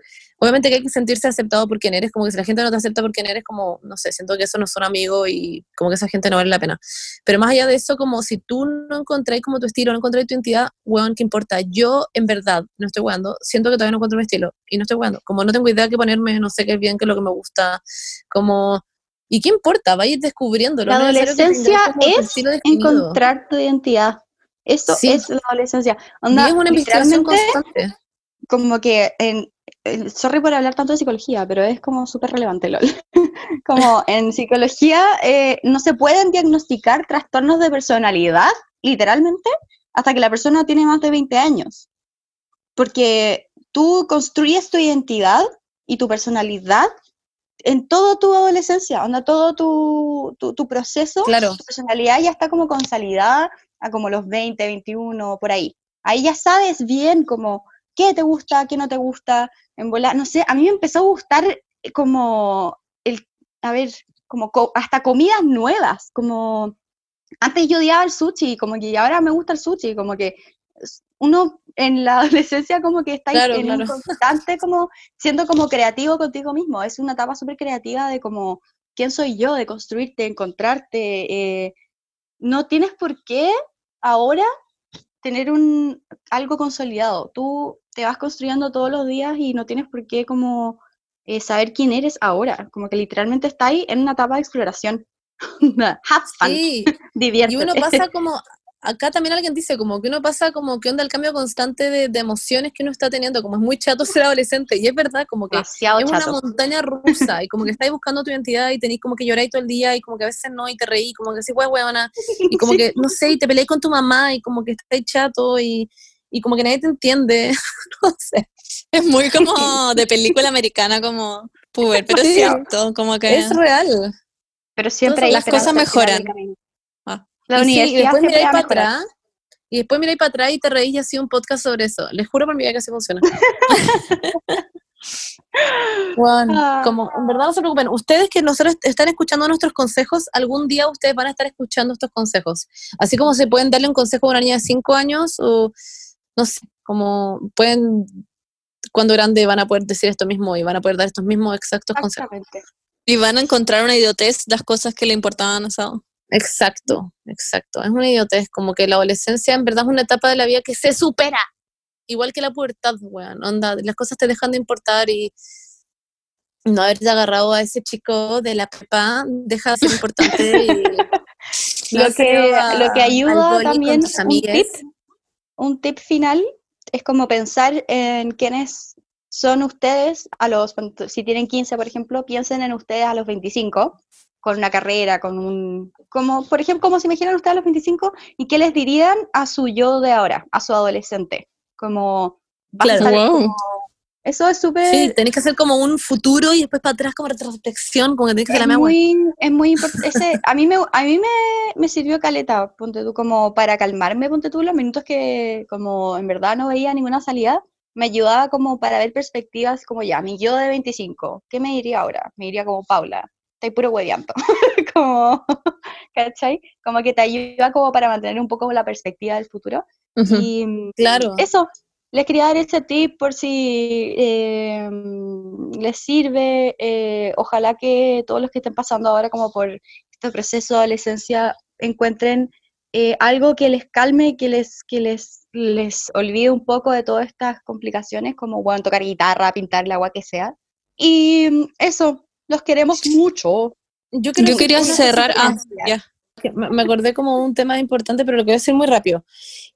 obviamente que hay que sentirse aceptado por quien eres, como que si la gente no te acepta por quien eres, como, no sé, siento que eso no son amigos y como que esa gente no vale la pena. Pero más allá de eso, como si tú no encontráis como tu estilo, no encontráis tu identidad, weón, ¿qué importa? Yo, en verdad, no estoy weando, siento que todavía no encuentro mi estilo y no estoy weando. Como no tengo idea qué ponerme, no sé qué es bien, qué es lo que me gusta, como... ¿Y qué importa? Vayas descubriéndolo. La adolescencia es encontrar tu identidad. Eso es la adolescencia. es una investigación constante. Como que en, sorry por hablar tanto de psicología, pero es como súper relevante, LOL. [laughs] como en psicología eh, no se pueden diagnosticar trastornos de personalidad, literalmente, hasta que la persona tiene más de 20 años. Porque tú construyes tu identidad y tu personalidad en toda tu adolescencia, onda todo tu, tu, proceso, claro. tu personalidad ya está como consolidada a como los 20, 21, por ahí. Ahí ya sabes bien como qué te gusta, qué no te gusta, en volar, no sé, a mí me empezó a gustar eh, como el, a ver, como hasta comidas nuevas, como antes yo odiaba el sushi, como que ahora me gusta el sushi, como que uno en la [laughs] adolescencia como que está en un constante como siendo como creativo contigo mismo, es una etapa súper creativa de como quién soy yo, de construirte, encontrarte, eh, no tienes por qué ahora tener un algo consolidado. Tú te vas construyendo todos los días y no tienes por qué como eh, saber quién eres ahora. Como que literalmente está ahí en una etapa de exploración. [laughs] Have fun. Sí. [laughs] Y uno pasa como acá también alguien dice como que uno pasa como que onda el cambio constante de, emociones que uno está teniendo, como es muy chato ser adolescente, y es verdad, como que es una montaña rusa, [laughs] y como que estáis buscando tu identidad y tenéis como que lloráis todo el día, y como que a veces no, y te reí, como que sí, huevona, y como que, no sé, y te peleáis con tu mamá, y como que estáis chato, y, y como que nadie te entiende, [laughs] no sé. Es muy como de película americana, como puber, pero es cierto, como que... Es real. Pero siempre las cosas mejoran. La y y después miráis para atrás, y después miráis para atrás y te reís y así un podcast sobre eso. Les juro por mi vida que así funciona. [laughs] Ah. como, en verdad no se preocupen, ustedes que nosotros están escuchando nuestros consejos, algún día ustedes van a estar escuchando estos consejos. Así como se pueden darle un consejo a una niña de 5 años o, no sé, como pueden, cuando grande van a poder decir esto mismo y van a poder dar estos mismos exactos consejos. Y van a encontrar una idiotez las cosas que le importaban a Sao. Exacto, exacto. Es una idiotez, como que la adolescencia en verdad es una etapa de la vida que se supera. igual que la pubertad, weón, onda, las cosas te dejan de importar y no haberte agarrado a ese chico de la prepa deja de ser importante y [laughs] Lo que, a- lo que ayuda también, un tip, un tip final, es como pensar en quiénes son ustedes a los, si tienen 15, por ejemplo, piensen en ustedes a los 25, con una carrera, con un, como, por ejemplo, como se imaginan ustedes a los 25, y qué les dirían a su yo de ahora, a su adolescente, como, vas a Claro. estar Wow. como- eso es súper... Sí, tenés que hacer como un futuro y después para atrás como retrospección, como que tenés que hacer la muy, es muy importante. A mí, me, a mí me, me sirvió caleta, ponte tú, como para calmarme, ponte tú, los minutos que como en verdad no veía ninguna salida, me ayudaba como para ver perspectivas como ya, mi yo de 25, ¿qué me diría ahora? Me diría como Paula, estoy puro hueviando, [laughs] como, ¿cachai? Como que te ayuda como para mantener un poco la perspectiva del futuro. Ujú. Y mm, Claro. eso, les quería dar ese tip por si eh, les sirve. eh, ojalá que todos los que estén pasando ahora como por este proceso de adolescencia encuentren eh, algo que les calme, que les, que les, les olvide un poco de todas estas complicaciones, como bueno, tocar guitarra, pintar el agua que sea. Y mm, eso, los queremos mucho. Yo, quiero Yo quería cerrar. Ah, ya. me acordé como un tema importante, pero lo quiero decir muy rápido,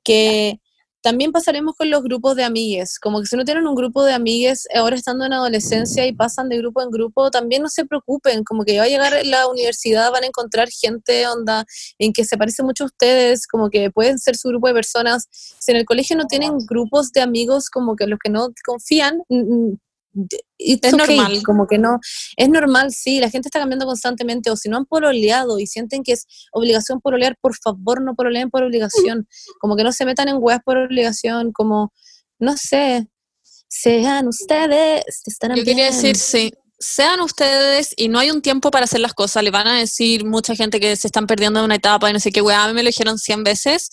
que también pasaremos con los grupos de amigues, como que si no tienen un grupo de amigues ahora estando en adolescencia y pasan de grupo en grupo, también no se preocupen, como que va a llegar la universidad, van a encontrar gente onda en que se parece mucho a ustedes, como que pueden ser su grupo de personas, si en el colegio no tienen grupos de amigos como que los que no confían, it's Es okay, normal. como que no, es normal, sí, la gente está cambiando constantemente, o si no han pololeado y sienten que es obligación pololear, por favor no pololeen por obligación, [laughs] como que no se metan en weas por obligación, como, no sé, sean ustedes, estarán Yo quería bien. decir, sí, sean ustedes y no hay un tiempo para hacer las cosas. Le van a decir mucha gente que se están perdiendo de una etapa y no sé qué, weá, a mí me lo dijeron 100 veces.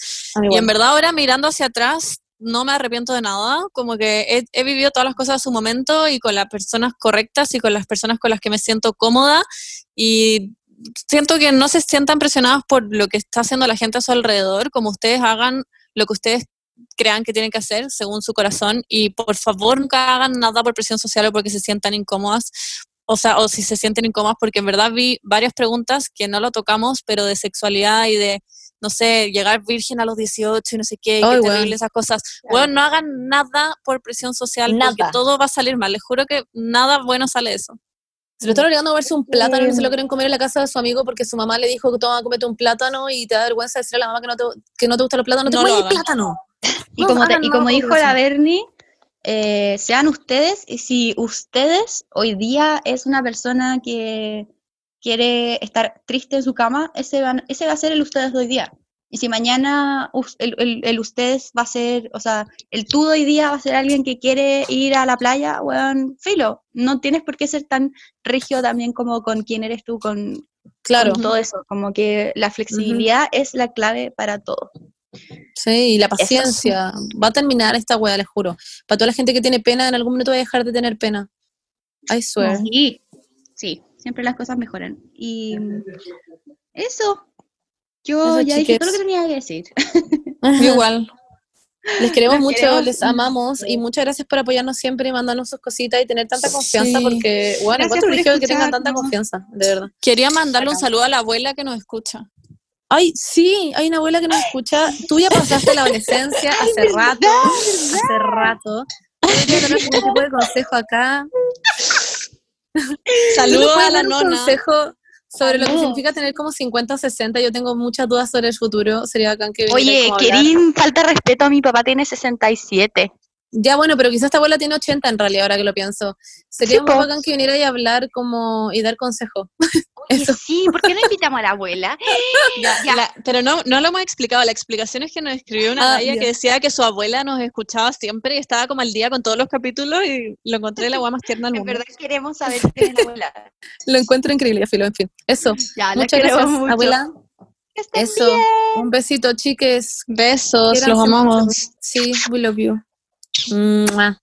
Y en verdad ahora mirando hacia atrás, no me arrepiento de nada, como que he, vivido todas las cosas a su momento y con las personas correctas y con las personas con las que me siento cómoda y siento que no se sientan presionados por lo que está haciendo la gente a su alrededor, como ustedes hagan lo que ustedes crean que tienen que hacer según su corazón y por favor nunca hagan nada por presión social o porque se sientan incómodas. O sea, o si se sienten incómodas, porque en verdad vi varias preguntas que no lo tocamos, pero de sexualidad y de, no sé, llegar virgen a los 18 y no sé qué, y qué terrible esas cosas. Bueno, no hagan nada por presión social porque Nada. todo va a salir mal. Les juro que nada bueno sale de eso. Se lo están obligando a comerse un plátano y no se lo quieren comer en la casa de su amigo porque su mamá le dijo que toma, comete un plátano y te da vergüenza decirle a la mamá que no te, que no te gustan los plátanos. No ¡No te el plátano! [laughs] Y No como, te- y dijo la. Bernie, eh, sean ustedes, y si ustedes hoy día es una persona que quiere estar triste en su cama, ese, van- ese va a ser el ustedes de hoy día. Y si mañana el, el- el ustedes va a ser, o sea, el tú de hoy día va a ser alguien que quiere ir a la playa, weón, filo. No tienes por qué ser tan rígido también como con quién eres tú, con, Claro, con todo eso. Como que la flexibilidad es la clave para todo. sí, y la paciencia. Va a terminar esta wea, les juro. Para toda la gente que tiene pena, en algún momento va a dejar de tener pena. I swear. Sí, sí, siempre las cosas mejoran. Y eso, yo Eso, ya dije todo lo que tenía que decir. [laughs] Igual. Les queremos mucho, queremos les amamos y muchas gracias por apoyarnos siempre y mandarnos sus cositas y tener tanta confianza Sí. porque, bueno, encuentro brígido que tengan tanta confianza, de verdad. Quería mandarle un saludo a la abuela que nos escucha. Ay, sí, hay una abuela que nos escucha. Tú ya pasaste la adolescencia [laughs] hace rato, hace rato. Yo te doy algún tipo de consejo acá. [laughs] Saludos ¿Tú me puedes a la dar un nona. consejo sobre lo que Salud. significa tener como 50 o 60. Yo tengo muchas dudas sobre el futuro. Sería bacán que Oye. Kerin, falta respeto a mi papá, tiene 67. Ya, bueno, pero quizás esta abuela tiene 80 en realidad, ahora que lo pienso. Sería Sí, muy bacán que viniera y hablar como y dar consejo. [laughs] Oye, Eso. sí, ¿por qué no invitamos a la abuela? [laughs] Ya, ya. La- pero no, no lo hemos explicado. La explicación es que nos escribió una Ah, ya. que decía que su abuela nos escuchaba siempre y estaba como al día con todos los capítulos y lo encontré la agua más tierna del [laughs] En mundo. verdad queremos saber quién es la abuela. Lo encuentro increíble, ya, filo, en fin. Eso. Ya, Muchas gracias, mucho. abuela. Eso. bien. Un besito, chiques. Besos, los mucho. amamos. Sí, we love you. 嗯啊。